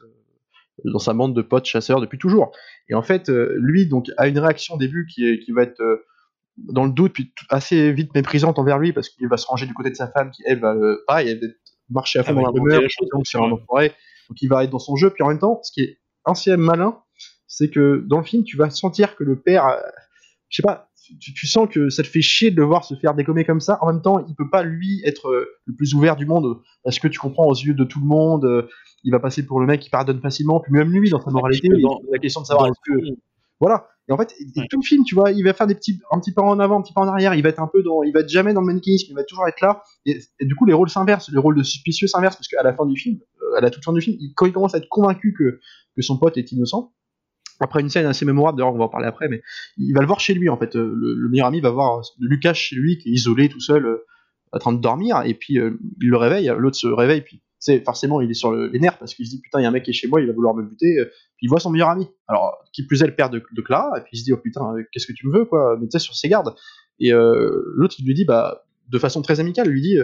dans sa bande de potes chasseurs depuis toujours. Et en fait, lui, donc, a une réaction au début qui, va être dans le doute, puis assez vite méprisante envers lui, parce qu'il va se ranger du côté de sa femme, qui elle va le, pareil, elle va marcher à fond Ah, dans la rumeur, donc c'est un enfoiré. Donc il va être dans son jeu, puis en même temps, ce qui est ancien malin, c'est que dans le film, tu vas sentir que le père, euh, je sais pas, tu, tu sens que ça te fait chier de le voir se faire dégommer comme ça. En même temps, il peut pas lui être euh, le plus ouvert du monde parce que tu comprends aux yeux de tout le monde, euh, il va passer pour le mec qui pardonne facilement. Puis même lui, dans sa moralité, il dans- la question de savoir est-ce que voilà. Et en fait, et tout le film, tu vois, il va faire des petits, un petit pas en avant, un petit pas en arrière. Il va être un peu dans, il va être jamais dans le manichéisme. Il va toujours être là. Et, et du coup, les rôles s'inversent, les rôles de suspicieux s'inversent parce qu'à la fin du film, euh, à la toute fin du film, il- quand il commence à être convaincu que que son pote est innocent. Après une scène assez mémorable, d'ailleurs on va en parler après, mais il va le voir chez lui en fait. Euh, Le, le meilleur ami va voir Lucas chez lui qui est isolé tout seul, euh, en train de dormir, et puis euh, il le réveille, l'autre se réveille, puis forcément il est sur le- les nerfs parce qu'il se dit putain il y a un mec qui est chez moi, il va vouloir me buter. euh, puis il voit son meilleur ami. Alors qui plus est le père de, de Clara, et puis il se dit oh putain euh, qu'est-ce que tu me veux quoi, mais tu sais sur ses gardes. Et euh, l'autre il lui dit bah de façon très amicale, lui dit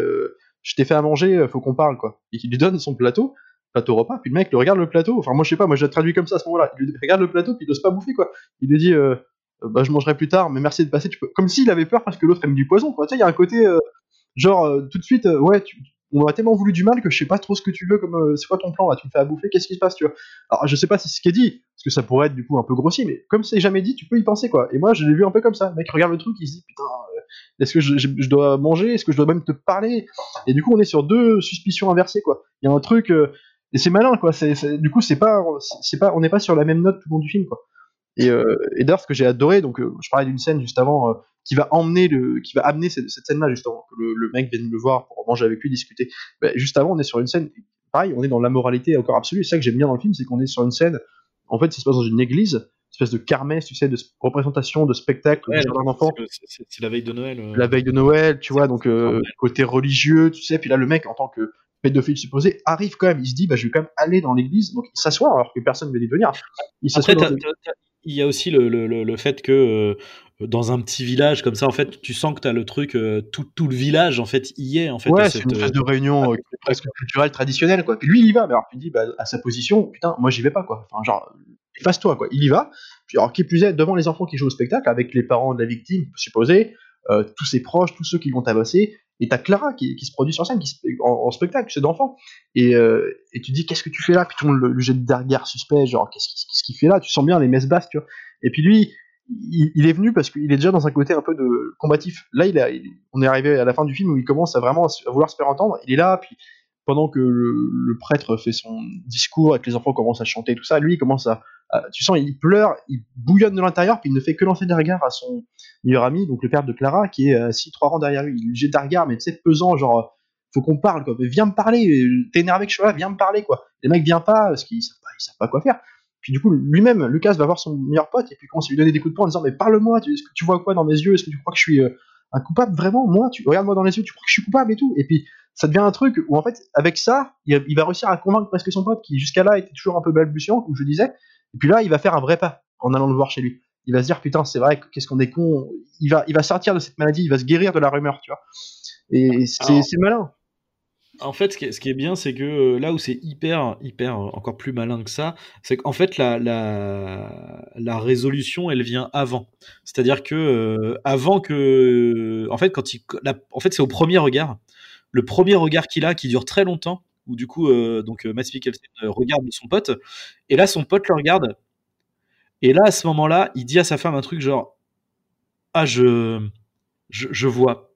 je t'ai fait à manger, faut qu'on parle quoi. Et il lui donne son plateau plateau repas, puis le mec le regarde le plateau, enfin moi je sais pas, moi je l'ai traduit comme ça à ce moment-là, il lui regarde le plateau, puis il ose pas bouffer quoi. Il lui dit, bah je mangerai plus tard, mais merci de passer, comme s'il avait peur parce que l'autre aime du poison quoi, tu sais, il y a un côté, genre tout de suite, ouais, tu... on m'a tellement voulu du mal que je sais pas trop ce que tu veux, comme euh, c'est quoi ton plan là, tu me fais à bouffer, qu'est-ce qui se passe tu vois? Alors je sais pas si c'est ce qui est dit, parce que ça pourrait être du coup un peu grossier, mais comme c'est jamais dit, tu peux y penser quoi. Et moi je l'ai vu un peu comme ça, mec regarde le truc, il se dit putain, euh, est-ce que je, dois manger, est-ce que je dois même te parler? Et du coup on est sur deux suspicions inversées quoi. Il y a un truc euh, et c'est malin quoi du coup c'est pas c'est pas on n'est pas sur la même note tout le long du film quoi et, euh, et d'ailleurs ce que j'ai adoré donc euh, je parlais d'une scène juste avant euh, qui va emmener le qui va amener cette, cette scène là justement que le, le mec vienne le voir pour manger avec lui discuter Ben, juste avant on est sur une scène pareil on est dans la moralité encore absolue c'est ça que j'aime bien dans le film c'est qu'on est sur une scène en fait ça se passe dans une église une espèce de kermesse tu sais de représentation de spectacle Ouais, de jardin d'enfants c'est- la veille de Noël. euh. la veille de Noël, tu vois, donc côté religieux, tu sais, puis là le mec en tant que pédophile supposé arrive quand même, il se dit bah je vais quand même aller dans l'église, donc il s'assoit alors que personne ne veut y venir. Il s'assoit Il y a aussi le, le- le- le fait que euh, dans un petit village comme ça, en fait, tu sens que tu as le truc, euh, tout, tout le village, en fait, y est. En fait, Ouais, c'est une espèce euh, de réunion euh, presque culturelle traditionnelle quoi. Puis lui il y va, mais alors tu te dis bah à sa position, putain, moi j'y vais pas quoi. Enfin genre efface-toi quoi. Il y va. Puis alors qui plus est devant les enfants qui jouent au spectacle avec les parents de la victime supposée, euh, tous ses proches, tous ceux qui vont tabasser. Et t'as Clara qui, qui se produit sur scène, qui en, spectacle, c'est d'enfant. Et, euh, et tu dis qu'est-ce que tu fais là? Puis tout le le, d'un regard suspect, genre qu'est-ce qu'il fait là? Tu sens bien les messes basses, tu vois. Et puis lui, il, est venu parce qu'il est déjà dans un côté un peu de combatif. Là, il on est arrivé à la fin du film où il commence à vraiment à vouloir se faire entendre. Il est là, puis pendant que le, prêtre fait son discours et que les enfants commencent à chanter tout ça, lui il commence à, tu sens, il pleure, il bouillonne de l'intérieur, puis il ne fait que lancer des regards à son meilleur ami, donc le père de Clara, qui est assis trois rangs derrière lui. Il jette des regards, mais tu sais, pesant, genre, faut qu'on parle, quoi. Mais viens me parler, t'es énervé que je suis là, viens me parler, quoi. Les mecs viennent pas, parce qu'ils savent pas, ils savent pas quoi faire. Puis du coup, lui-même, Lucas va voir son meilleur pote, et puis commence à lui donner des coups de poing en disant, mais parle-moi, est-ce que tu vois quoi dans mes yeux, est-ce que tu crois que je suis euh, un coupable vraiment, moi, tu regarde-moi dans les yeux, tu crois que je suis coupable et tout? Et puis, ça devient un truc où en fait, avec ça, il, il va réussir à convaincre presque son pote qui jusqu'à là était toujours un peu balbutiant, comme je disais. Et puis là, il va faire un vrai pas en allant le voir chez lui. il va se dire putain c'est vrai qu'est-ce qu'on est con il va il va sortir de cette maladie il va se guérir de la rumeur tu vois et c'est malin en fait, ce qui est, ce qui est bien, c'est que euh, là où c'est hyper, hyper, euh, encore plus malin que ça, c'est qu'en fait, la, la, la, résolution, elle vient avant. C'est-à-dire que, euh, avant que. En fait, quand il, en fait c'est au premier regard. Le premier regard qu'il a, qui dure très longtemps, où du coup, donc Matt Mikkelsen regarde son pote, et là, son pote le regarde. Et là, à ce moment-là, il dit à sa femme un truc genre Ah, je, je, je vois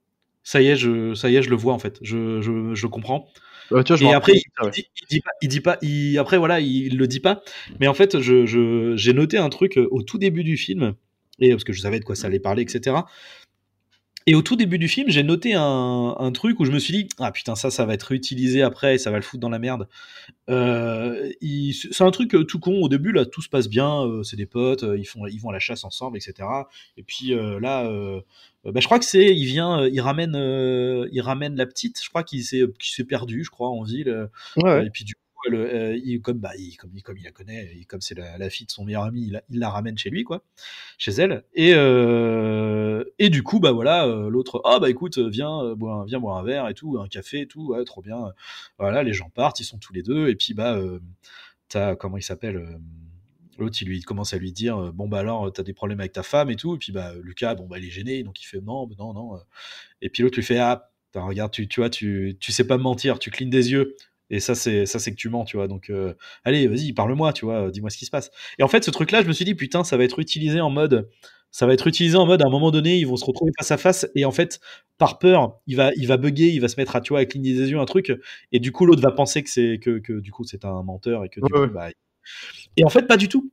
ça y est, je, ça y est, je le vois en fait, je, je, je comprends. et après, il, dit, pas, il dit pas, il, après voilà, il, le dit pas. Mais en fait, je, j'ai noté un truc au tout début du film, et parce que je savais de quoi ça allait parler, etc. Et au tout début du film, j'ai noté un, un, truc où je me suis dit ah putain ça ça va être utilisé après et ça va le foutre dans la merde. Euh, c'est un truc euh, tout con au début là tout se passe bien, euh, c'est des potes, ils font ils vont à la chasse ensemble etc. Et puis là bah, je crois que c'est il vient il ramène il ramène la petite, je crois qu'il s'est s'est perdu je crois en ville. Ouais. Et puis du euh, il, comme, bah, il, comme, il la connaît, comme c'est la, fille de son meilleur ami, il, la ramène chez lui, quoi, chez elle. Et, euh, du coup, bah voilà, euh, l'autre, ah bah écoute, viens, boire, un verre et tout, un café et tout, trop bien. Voilà, les gens partent, ils sont tous les deux, et puis bah, t'as, comment il s'appelle L'autre, il commence à lui dire Bon, bah alors, t'as des problèmes avec ta femme et tout. Et puis, bah, Lucas, bon, bah, il est gêné, donc il fait Non, non, non. Et puis l'autre lui fait Ah, regarde, tu, tu vois, tu, tu sais pas me mentir, tu clignes des yeux. Et ça, c'est ça, c'est que tu mens, tu vois. Donc, euh, allez, vas-y, parle-moi, tu vois. Dis-moi ce qui se passe. Et en fait, ce truc-là, je me suis dit, putain, ça va être utilisé en mode, ça va être utilisé en mode, à un moment donné, ils vont se retrouver face à face. Et en fait, par peur, il va, il va bugger, il va se mettre à, tu vois, à cligner des yeux, un truc. Et du coup, l'autre va penser que c'est que, que, du coup, c'est un menteur et que du coup, bah, et en fait, pas du tout.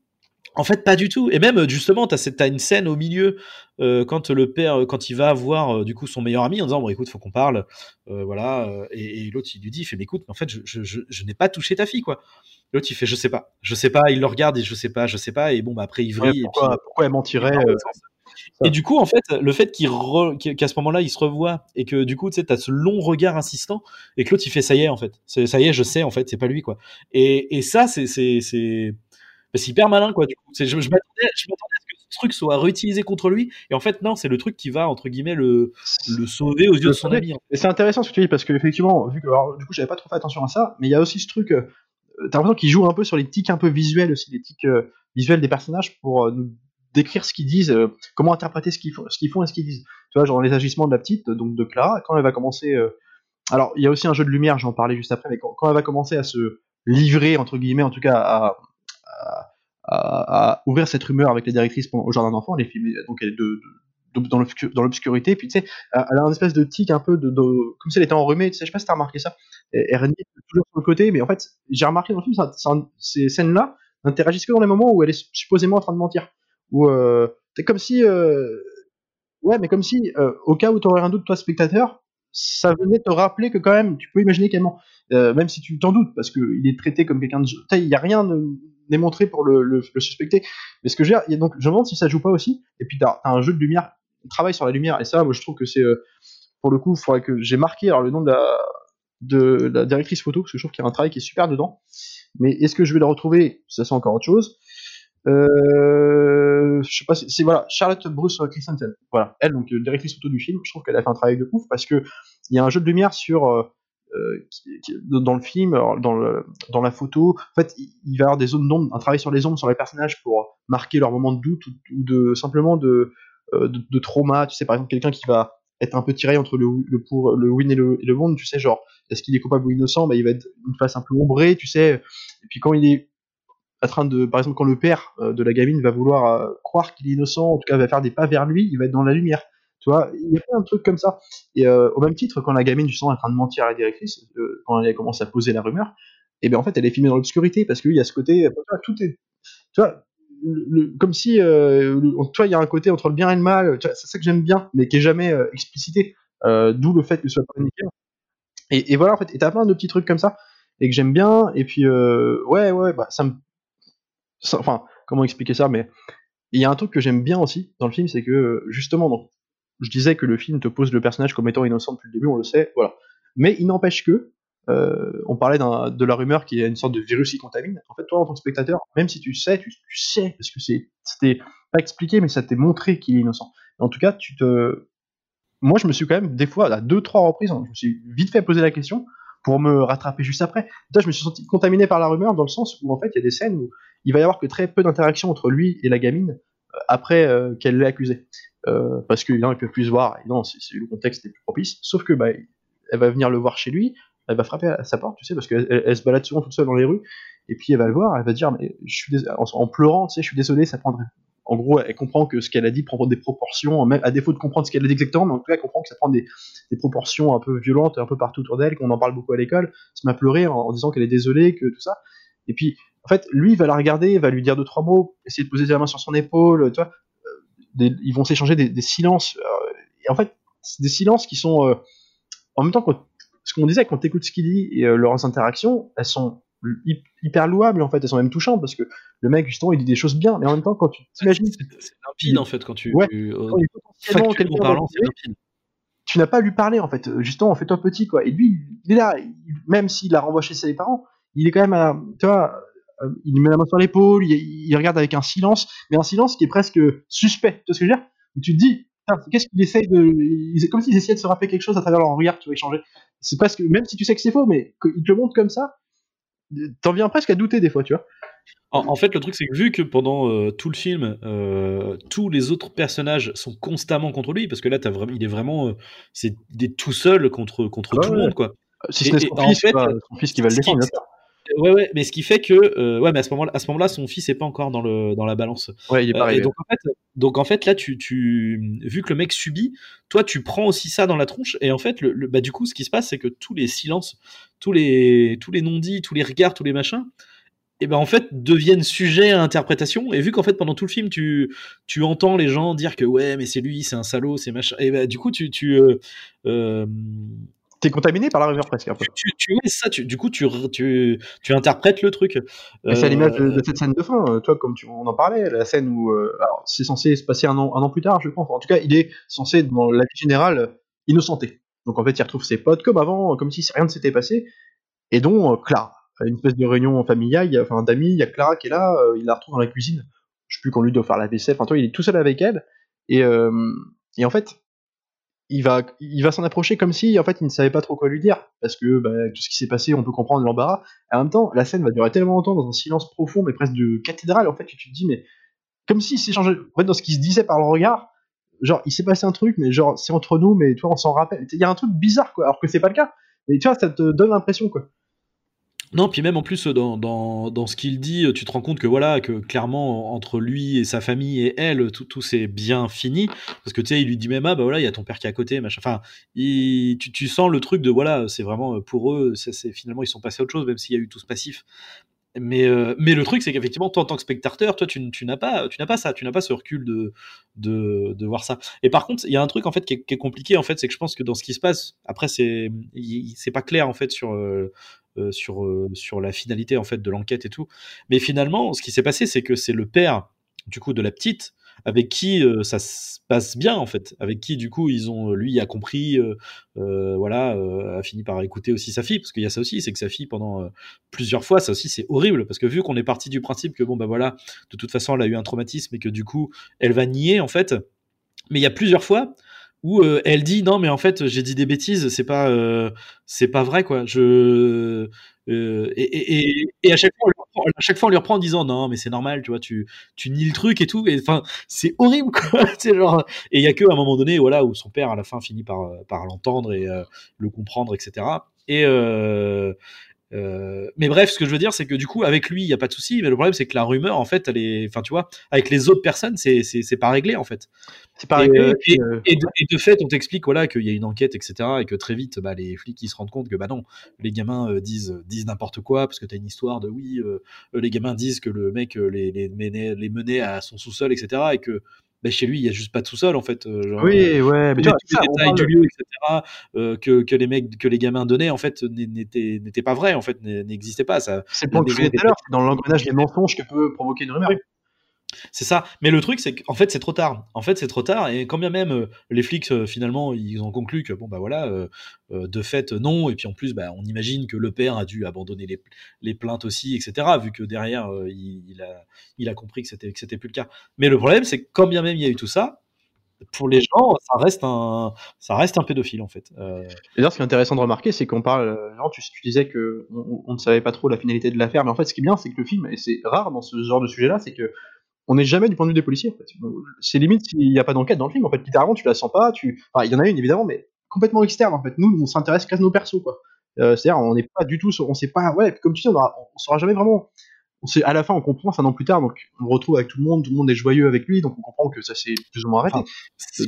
En fait, pas du tout. Et même justement, tu as, une scène au milieu euh, quand le père, euh, quand il va voir euh, du coup son meilleur ami en disant bon écoute, faut qu'on parle, voilà. et, l'autre il lui dit, il fait mais écoute, mais en fait je, je, je, n'ai pas touché ta fille quoi. L'autre il fait je sais pas, je sais pas. Il le regarde et je sais pas, je sais pas. Et bon bah après il vrille. pourquoi, pourquoi, elle mentirait et du coup, en fait, le fait qu'à ce moment-là, il se revoit et que du coup, tu sais, t'as ce long regard insistant et que l'autre il fait ça y est, en fait, ça y est, je sais, en fait, c'est pas lui, quoi. Et, et ça, c'est, c'est, c'est hyper malin, quoi. Du coup. Je, je m'attendais à ce que ce truc soit réutilisé contre lui, et en fait, non, c'est le truc qui va, entre guillemets, le, le sauver aux yeux de son ami. Et c'est intéressant ce que tu dis, parce qu'effectivement, vu que, alors, du coup, j'avais pas trop fait attention à ça, mais il y a aussi ce truc, euh, t'as l'impression qu'il joue un peu sur les tics un peu visuels aussi, les tics euh, visuels des personnages pour euh, nous décrire ce qu'ils disent, comment interpréter ce qu'ils font, ce qu'ils font et ce qu'ils disent. Tu vois, genre les agissements de la petite, donc de Clara, quand elle va commencer. alors, il y a aussi un jeu de lumière, j'en parlais juste après, mais quand, quand, elle va commencer à se livrer, entre guillemets, en tout cas, à, à, ouvrir cette rumeur avec la directrice au jardin d'enfants, elle est filmée, donc elle est de, dans l'obscurité, puis tu sais, elle a un espèce de tic un peu de, comme si elle était enrhumée, tu sais, je sais pas si t'as remarqué ça, elle est toujours sur le côté, mais en fait, j'ai remarqué dans le film, ces scènes-là n'interagissent que dans les moments où elle est supposément en train de mentir, ou euh, c'est comme si, euh, ouais, mais comme si, euh, au cas où tu aurais un doute, toi, spectateur, ça venait te rappeler que quand même, tu peux imaginer qu'elle ment, même si tu t'en doutes, parce qu'il est traité comme quelqu'un de, il y a rien de démontré pour le, le, suspecter. Mais ce que j'ai, donc je me demande si ça joue pas aussi. Et puis t'as as un jeu de lumière, on travaille sur la lumière. Et ça, moi je trouve que c'est, euh, pour le coup, il faudrait que j'ai marqué le nom de la, de la directrice photo parce que je trouve qu'il y a un travail qui est super dedans. Mais est-ce que je vais la retrouver? Ça c'est encore autre chose. Euh, je sais pas, c'est voilà Charlotte Bruce Christensen. Voilà, elle donc directrice photo du film. Je trouve qu'elle a fait un travail de ouf parce que il y a un jeu de lumière sur euh, euh, dans le film, dans, le, dans la photo, en fait, il va y avoir des zones d'ombre, un travail sur les ombres, sur les personnages pour marquer leur moment de doute ou, de simplement de, euh, de, trauma. Tu sais, par exemple, quelqu'un qui va être un peu tiré entre le, le pour le win et le, et le monde, tu sais, genre, est-ce qu'il est coupable ou innocent? Bah, Il va être une face un peu ombrée, tu sais. Et puis quand il est en train de, par exemple, quand le père euh, de la gamine va vouloir croire qu'il est innocent, en tout cas va faire des pas vers lui, il va être dans la lumière. Tu vois, il y a plein de trucs comme ça. Et euh, au même titre, quand la gamine justement est en train de mentir à la directrice, euh, quand elle commence à poser la rumeur, et eh bien en fait elle est filmée dans l'obscurité parce qu'il y a ce côté, tout est, tu vois, comme si, euh, tu vois, il y a un côté entre le bien et le mal. C'est ça que j'aime bien, mais qui est jamais explicité. D'où le fait que ce soit pas nickel. Et, et, voilà en fait, et t'as plein de petits trucs comme ça et que j'aime bien. Et puis ouais, ouais, bah ça me, enfin, comment expliquer ça, mais il y a un truc que j'aime bien aussi dans le film, c'est que justement, donc, je disais que le film te pose le personnage comme étant innocent depuis le début, on le sait, voilà. Mais il n'empêche que, euh, on parlait de la rumeur qu'il y a une sorte de virus qui contamine. En fait, toi, en tant que spectateur, même si tu sais, tu, sais, parce que c'était pas expliqué, mais ça t'est montré qu'il est innocent. En tout cas, tu te. Moi, je me suis quand même, des fois, à deux, trois reprises, hein, je me suis vite fait poser la question pour me rattraper juste après. Là, je me suis senti contaminé par la rumeur dans le sens où, en fait, il y a des scènes où il va y avoir que très peu d'interaction entre lui et la gamine euh, après euh, qu'elle l'ait accusé. Euh, parce que, non, ils peuvent plus se voir, et non, c'est le contexte est plus propice. Sauf que, bah, elle va venir le voir chez lui, elle va frapper à sa porte, tu sais, parce qu'elle elle se balade souvent toute seule dans les rues, et puis elle va le voir, elle va dire, mais je suis en, en, pleurant, tu sais, je suis désolé, ça prendrait en gros, elle comprend que ce qu'elle a dit prend des proportions, même à défaut de comprendre ce qu'elle a dit exactement, mais en tout cas, elle comprend que ça prend des, proportions un peu violentes un peu partout autour d'elle, qu'on en parle beaucoup à l'école, se met à pleurer en, disant qu'elle est désolée, que tout ça. Et puis, en fait, lui, va la regarder, va lui dire deux, trois mots, essayer de poser sa main sur son épaule, tu vois. Euh, ils vont s'échanger des, silences. Euh, et en fait, des silences qui sont. Euh, en même temps, ce qu'on disait, quand tu écoutes ce qu'il dit et leurs interactions, elles sont hyper louables en fait, elles sont même touchantes parce que le mec justement il dit des choses bien, mais en même temps quand tu t'imagines, c'est limpide en fait quand tu, ouais, quand parlant, Tu n'as pas à lui parler en fait, justement fais-toi petit quoi. Et lui il est là, même s'il a renvoyé chez ses parents, il est quand même, à, tu vois, euh, il met la main sur l'épaule, il, regarde avec un silence, mais un silence qui est presque suspect. Tu vois ce que je veux dire? Où tu te dis, qu'est-ce qu'il essaye de, c'est comme s'il essayait de se rappeler quelque chose à travers leur regard tu vas échanger. C'est presque, même si tu sais que c'est faux, mais il te le montre comme ça, t'en viens presque à douter des fois, tu vois. En, fait, le truc, c'est que vu que pendant euh, tout le film, euh, tous les autres personnages sont constamment contre lui, parce que là, as vraiment, il est vraiment, euh, c'est tout seul contre contre tout le monde, quoi. Si ce n'est son, son fils qui va le défendre. Ouais, ouais, mais ce qui fait que, ouais, mais à ce moment-là, à ce moment-là, son fils est pas encore dans le dans la balance. Ouais, il est pas donc en fait, donc en fait, là, tu, tu, vu que le mec subit, toi, tu prends aussi ça dans la tronche, et en fait, le, bah, du coup, ce qui se passe, c'est que tous les silences, tous les tous les non-dits, tous les regards, tous les machins, et ben en fait deviennent sujets à interprétation et vu qu'en fait pendant tout le film tu tu entends les gens dire que ouais mais c'est lui c'est un salaud c'est machin et ben du coup tu tu euh, euh T'es contaminé par la rumeur presque un peu. Tu, tu, ça, tu, du coup, tu, tu, tu interprètes le truc. C'est à l'image de, cette scène de fin, toi, comme tu, on en parlait, la scène où euh, c'est censé se passer un an, un an plus tard, je pense. En tout cas, il est censé, dans la vie générale, innocenté. Donc en fait, il retrouve ses potes comme avant, comme si rien ne s'était passé, et dont euh, Clara une espèce de réunion familiale, il y a, enfin d'amis, il y a Clara qui est là, euh, il la retrouve dans la cuisine. Je sais plus qu'on lui doit faire la vaisselle, enfin toi, il est tout seul avec elle, et, euh, et en fait, il va, il va s'en approcher comme si en fait il ne savait pas trop quoi lui dire, parce que bah, tout ce qui s'est passé, on peut comprendre l'embarras. En même temps, la scène va durer tellement longtemps dans un silence profond, mais presque de cathédrale, en fait, que tu te dis, mais comme si s'échangeait, en fait, dans ce qui se disait par le regard, genre il s'est passé un truc, mais genre c'est entre nous, mais toi on s'en rappelle. Il y a un truc bizarre quoi, alors que c'est pas le cas. Mais tu vois, ça te donne l'impression quoi. Non, puis même en plus dans, dans, dans ce qu'il dit, tu te rends compte que voilà que clairement entre lui et sa famille et elle, tout, tout c'est bien fini parce que tu sais, il lui dit même ah bah voilà il y a ton père qui est à côté, machin. Enfin, tu, tu sens le truc de voilà c'est vraiment pour eux, c'est finalement ils sont passés à autre chose même s'il y a eu tout ce passif. Mais, euh, mais le truc, c'est qu'effectivement, toi, en tant que spectateur, toi, tu, tu n'as pas, tu n'as pas ça, tu n'as pas ce recul de, de, de, voir ça. Et par contre, il y a un truc en fait qui est, compliqué en fait, c'est que je pense que dans ce qui se passe, après, c'est, c'est pas clair en fait sur euh, euh, sur, euh, sur la finalité en fait de l'enquête et tout. Mais finalement, ce qui s'est passé, c'est que c'est le père du coup de la petite avec qui euh, ça se passe bien en fait, avec qui du coup ils ont lui a compris, voilà, a fini par écouter aussi sa fille parce qu'il y a ça aussi, c'est que sa fille pendant plusieurs fois, ça aussi c'est horrible parce que vu qu'on est parti du principe que bon bah voilà, de toute façon elle a eu un traumatisme et que du coup elle va nier en fait, mais il y a plusieurs fois où euh, elle dit non mais en fait j'ai dit des bêtises c'est pas euh, c'est pas vrai quoi. Je euh, et, et, et, à chaque fois à chaque fois on lui reprend en disant non mais c'est normal tu vois tu tu nies le truc et tout. Et enfin c'est horrible quoi. *laughs* Genre et il y a que à un moment donné voilà où son père à la fin finit par par l'entendre et le comprendre etc et euh, mais bref, ce que je veux dire, c'est que du coup, avec lui, il n'y a pas de souci. Mais le problème, c'est que la rumeur, en fait, elle est, enfin, tu vois, avec les autres personnes, c'est c'est pas réglé, en fait. C'est pas réglé. Euh, et, et, de, fait, on t'explique voilà qu'il y a une enquête, etc., et que très vite, bah, les flics ils se rendent compte que bah non, les gamins euh, disent disent n'importe quoi parce que t'as une histoire de oui, les gamins disent que le mec les les menait, les menait à son sous-sol, etc., et que bah, chez lui, il y a juste pas tout seul en fait. Euh, genre, oui, euh, ouais, mais tous les détails du lieu, etc. Euh, que, que les mecs, que les gamins donnaient en fait n'étaient n'étaient pas vrais en fait, n'existaient pas. Ça. C'est le point que je tout à l'heure, dans l'engrenage des mensonges que peut provoquer une rumeur. C'est ça. Mais le truc, c'est qu'en fait, c'est trop tard. En fait, c'est trop tard. Et quand bien même euh, les flics, euh, finalement, ils ont conclu que, bon, bah voilà, euh, de fait, non. Et puis en plus, bah, on imagine que le père a dû abandonner les, plaintes aussi, etc. Vu que derrière, il, a, compris que c'était, que c'était plus le cas. Mais le problème, c'est que quand bien même il y a eu tout ça, pour les gens, ça reste un, ça reste un pédophile en fait. D'ailleurs, ce qui est intéressant de remarquer, c'est qu'on parle, tu, disais que on, ne savait pas trop la finalité de l'affaire, mais en fait, ce qui est bien, c'est que le film, et c'est rare dans ce genre de sujet-là, c'est que on n'est jamais du point de vue des policiers. En fait. C'est limite s'il n'y a pas d'enquête dans le film. En fait, littéralement, tu la sens pas. Tu, enfin, il y en a une évidemment, mais complètement externe. En fait, nous, on s'intéresse qu'à nos persos, quoi. Euh, C'est-à-dire, on n'est pas du tout, on sait pas. Ouais, comme tu dis, on, on saura jamais vraiment. On sait, à la fin, on comprend, enfin non plus tard, donc on retrouve avec tout le monde, tout le monde est joyeux avec lui, donc on comprend que ça s'est plus ou moins arrêté. c'est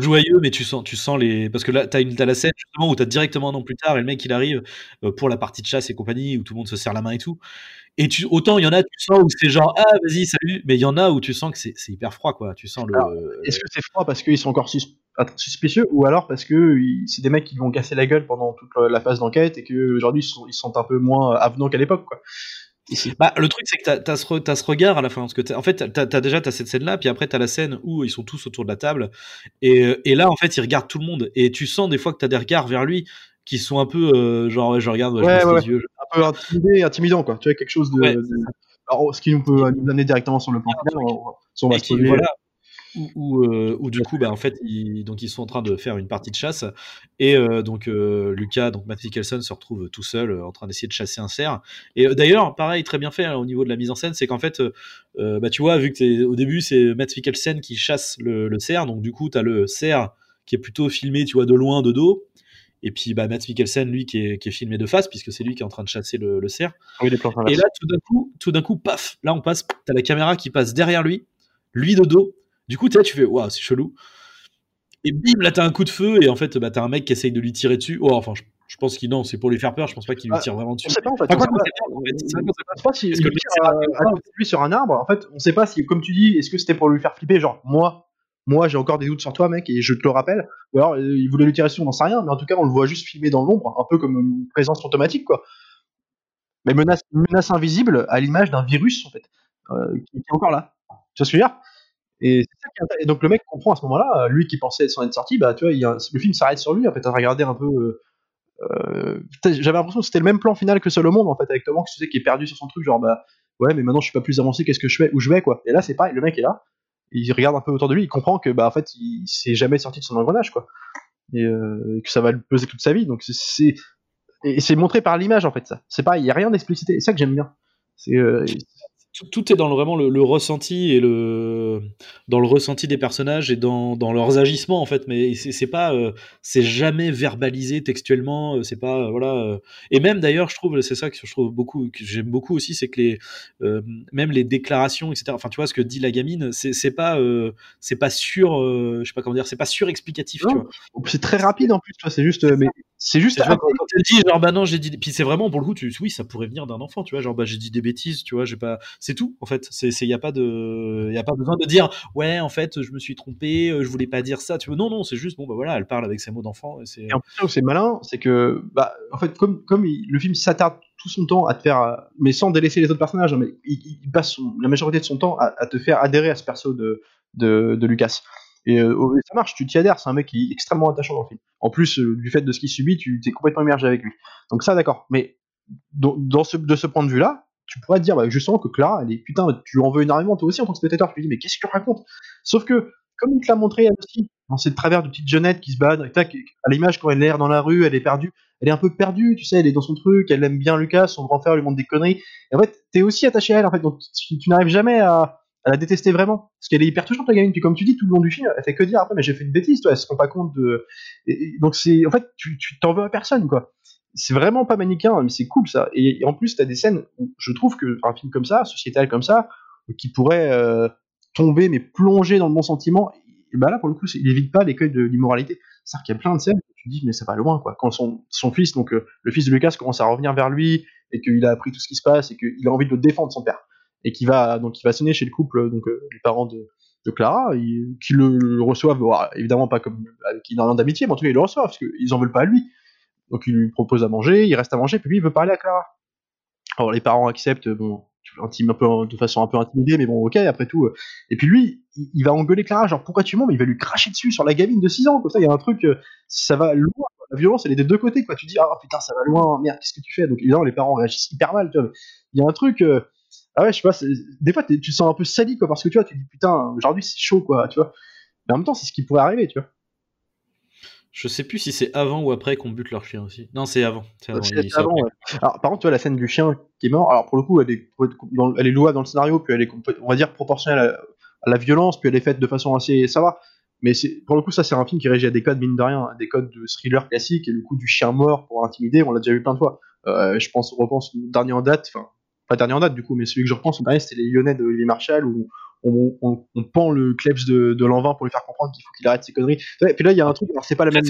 joyeux, mais tu sens, tu sens les, parce que là, t'as une, as la scène justement où t'as directement un an plus tard et le mec il arrive euh, pour la partie de chasse et compagnie où tout le monde se serre la main et tout. Et tu, autant il y en a, tu sens où c'est genre ah vas-y salut, mais il y en a où tu sens que c'est hyper froid quoi. Tu sens le. Est-ce que c'est froid parce qu'ils sont encore suspicieux ou alors parce que c'est des mecs qui vont casser la gueule pendant toute la phase d'enquête et qu'aujourd'hui ils ils sont un peu moins avenants qu'à l'époque quoi. Bah, le truc, c'est que t'as as ce, as ce regard à la fin. Parce que en fait, t'as as déjà as cette scène-là, puis après, t'as la scène où ils sont tous autour de la table. Et, et, là, en fait, il regarde tout le monde. Et tu sens des fois que t'as des regards vers lui qui sont un peu euh, genre je regarde ouais, je ouais, yeux, un peu intimidé intimidant quoi tu vois quelque chose de, Alors, ce qui nous peut nous amener directement sur le plan sur voilà où, euh, où, du coup, bah, en fait, ils, donc ils sont en train de faire une partie de chasse et euh, donc euh, Lucas, donc Matt Mikkelsen se retrouve tout seul en train d'essayer de chasser un cerf. Et d'ailleurs, pareil, très bien fait hein, au niveau de la mise en scène, c'est qu'en fait, bah, tu vois, vu que au début c'est Matt Mikkelsen qui chasse le, le cerf, donc du coup, tu as le cerf qui est plutôt filmé, tu vois, de loin, de dos, et puis bah, Matt Mikkelsen, lui, qui est, qui est, filmé de face, puisque c'est lui qui est en train de chasser le, le cerf. Oui, et là, tout d'un coup, tout d'un coup, paf, là on passe, t'as la caméra qui passe derrière lui, lui de dos. Du coup, tu fais, waouh, c'est chelou. Et bim, là t'as un coup de feu, et en fait, bah, t'as un mec qui essaye de lui tirer dessus. Oh, enfin, je, je pense qu'il non, c'est pour lui faire peur. Je pense pas qu'il lui tire vraiment dessus. On sait pas en fait. On sait pas si lui tire sur un arbre. En fait, on sait pas si, comme tu dis, est-ce que c'était pour lui faire flipper, genre moi, moi j'ai encore des doutes sur toi mec et je te le rappelle ou alors euh, il voulait lui tirer dessus on n'en sait rien mais en tout cas on le voit juste filmer dans l'ombre un peu comme une présence automatique quoi mais menace, menace invisible à l'image d'un virus en fait euh, qui, est encore là tu vois ce que je veux dire? Et, donc le mec comprend à ce moment-là lui qui pensait être sorti bah tu vois le film s'arrête sur lui à regarder un peu euh, euh j'avais l'impression que c'était le même plan final que Seul au monde en fait avec Tom Hanks tu sais qui est perdu sur son truc genre bah ouais mais maintenant je suis pas plus avancé qu'est-ce que je fais où je vais quoi et là c'est pareil le mec est là il regarde un peu autour de lui, il comprend que bah en fait il s'est jamais sorti de son engrenage quoi, et, euh, que ça va le peser toute sa vie. Donc c'est et c'est montré par l'image en fait ça. C'est pas il y a rien d'explicité. C'est ça que j'aime bien. C'est euh, tout, est dans le, vraiment le, ressenti et le dans le ressenti des personnages et dans, dans leurs agissements en fait. Mais c'est pas euh, c'est jamais verbalisé textuellement euh, c'est pas euh, voilà et même d'ailleurs je trouve c'est ça que je trouve beaucoup que j'aime beaucoup aussi c'est que les même les déclarations etc enfin tu vois ce que dit la gamine c'est pas c'est pas sûr je sais pas comment dire c'est pas surexplicatif c'est très rapide en plus c'est juste mais c'est juste quand, elle dit genre bah non j'ai dit puis c'est vraiment pour le coup tu oui ça pourrait venir d'un enfant tu vois genre bah j'ai dit des bêtises tu vois j'ai pas c'est tout en fait. C'est il y a pas de y a pas besoin de dire ouais en fait je me suis trompé euh, je voulais pas dire ça tu vois. Non non c'est juste bon bah voilà elle parle avec ses mots d'enfant et c'est en plus c'est malin c'est que bah en fait comme comme le film s'attarde tout son temps à te faire mais sans délaisser les autres personnages hein, mais il, passe la majorité de son temps à, te faire adhérer à ce perso de de, de Lucas euh, et ça marche, tu t'y adhères, c'est un mec qui est extrêmement attachant dans le film. En plus, euh, du fait de ce qu'il subit, tu t'es complètement immergé avec lui. Donc ça, d'accord. Mais dans, ce, de ce point de vue-là, tu pourrais te dire bah, justement que Clara, elle est putain, tu en veux énormément toi aussi en tant que spectateur. Tu te dis mais qu'est-ce que tu racontes? Sauf que comme il te l'a montré elle aussi dans cette travers de petite jeunette qui se bat, à l'image quand elle est dans la rue, elle est perdue, elle est un peu perdue, tu sais, elle est dans son truc, elle aime bien Lucas, son grand frère lui montre des conneries. Et en fait, t'es aussi attaché à elle en fait, donc tu n'arrives jamais à elle a détesté vraiment. Parce qu'elle est hyper touchante la gamine. Puis comme tu dis tout le long du film elle fait que dire après mais j'ai fait une bêtise toi. Elle se rend pas compte de donc c'est en fait tu t'en veux à personne quoi. C'est vraiment pas manichéen mais c'est cool ça. Et, en plus t'as des scènes où je trouve que un film comme ça sociétal comme ça qui pourrait euh, tomber mais plonger dans le bon sentiment et bah là pour le coup il évite pas l'écueil de l'immoralité. C'est à dire qu'il y a plein de scènes où tu te dis mais ça va loin quoi. Quand son, son fils donc euh, le fils de Lucas commence à revenir vers lui et qu'il a appris tout ce qui se passe et qu'il a envie de le défendre son père et qui va donc il va sonner chez le couple donc euh, les parents de, de Clara qui le, reçoivent évidemment pas comme avec énormément d'amitié mais en tout cas ils le reçoivent parce qu'ils en veulent pas à lui donc il lui propose à manger il reste à manger puis lui il veut parler à Clara alors les parents acceptent bon intime un peu de façon un peu intimidée, mais bon, ok, après tout. Et puis lui, il, va engueuler Clara, genre pourquoi tu mens, mais il va lui cracher dessus sur la gamine de 6 ans, comme ça, il y a un truc, ça va loin. La violence, elle est des deux côtés, quoi. Tu dis, ah putain, ça va loin, merde, qu'est-ce que tu fais? Donc évidemment, les parents réagissent hyper mal. Il y a un truc, ah ouais, je sais pas, des fois, tu te sens un peu sali, quoi, parce que tu vois, tu dis, putain, aujourd'hui, c'est chaud, quoi, tu vois. Mais en même temps, c'est ce qui pourrait arriver, tu vois. Je sais plus si c'est avant ou après qu'on bute leur chien aussi. Non, c'est avant. C'est avant. Alors, par contre, tu vois, la scène du chien qui est mort, alors pour le coup, elle est, elle est louable dans le scénario, puis elle est, on va dire, proportionnelle à la, violence, puis elle est faite de façon assez. Ça va. Mais pour le coup, ça, c'est un film qui régit à des codes, mine de rien, des codes de thriller classique, et le coup du chien mort pour intimider, on l'a déjà vu plein de fois. Euh, je pense, on repense, dernier en date, enfin, pas dernier en date du coup, mais celui que je repense, le dernier, c'était les Lyonnais de Olivier Marshall, où on, on, pend le klebs de, de l'envin pour lui faire comprendre qu'il faut qu'il arrête ses conneries. Et puis là, il y a un truc, alors c'est pas la même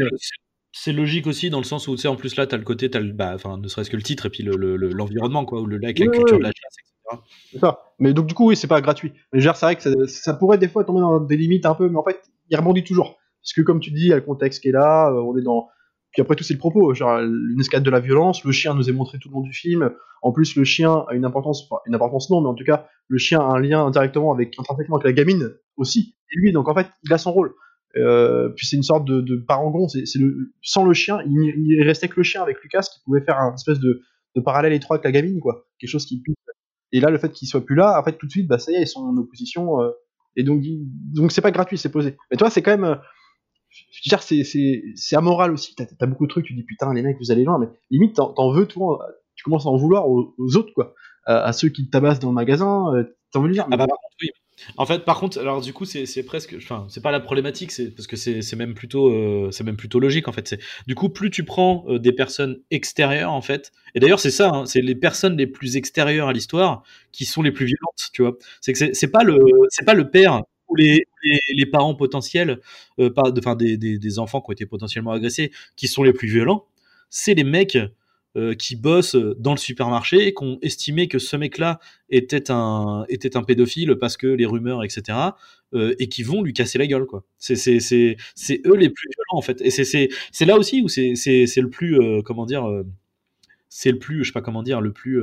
c'est logique aussi dans le sens où tu sais en plus là t'as le côté t'as le bah enfin ne serait-ce que le titre et puis l'environnement le, quoi ou le lac la culture de la chasse etc c'est ça. Mais donc du coup oui c'est pas gratuit. Mais c'est vrai que ça, pourrait des fois tomber dans des limites un peu mais en fait il rebondit toujours. Parce que comme tu dis il y a le contexte qui est là euh, on est dans puis après tout c'est le propos genre une escalade de la violence le chien nous est montré tout le long du film en plus le chien a une importance enfin, une importance non mais en tout cas le chien a un lien indirectement avec intrinsèquement avec la gamine aussi et lui donc en fait il a son rôle euh, puis c'est une sorte de, de parangon. C'est, le, sans le chien, il, restait que le chien avec Lucas qui pouvait faire un espèce de, de parallèle étroit avec la gamine, quoi. Quelque chose qui Et là, le fait qu'il soit plus là, en fait, tout de suite, bah ça y est, ils sont en opposition. Euh, et donc, donc c'est pas gratuit, c'est posé. Mais toi, c'est quand même. Euh, je veux dire, c'est, amoral aussi. T'as, as beaucoup de trucs, tu dis putain, les mecs, vous allez loin, mais limite, t'en, veux, toi, tu commences à en vouloir aux, autres, quoi. à ceux qui te tabassent dans le magasin, t'en veux dire. Ah bah, oui, en fait, par contre, alors du coup, c'est presque, enfin, c'est pas la problématique, c'est parce que c'est même plutôt, euh, c'est même plutôt logique en fait. C'est du coup, plus tu prends euh, des personnes extérieures en fait, et d'ailleurs c'est ça, hein, c'est les personnes les plus extérieures à l'histoire qui sont les plus violentes, tu vois. C'est que c'est pas le, c'est pas le père les, parents potentiels, euh, enfin des, enfants qui ont été potentiellement agressés, qui sont les plus violents. C'est les mecs euh, qui bossent dans le supermarché et qui ont estimé que ce mec-là était un, pédophile parce que les rumeurs, etc. Euh, et qui vont lui casser la gueule, quoi. C'est, eux les plus violents, en fait. Et c'est, là aussi où c'est, le plus, comment dire, c'est le plus, je sais pas comment dire, le plus.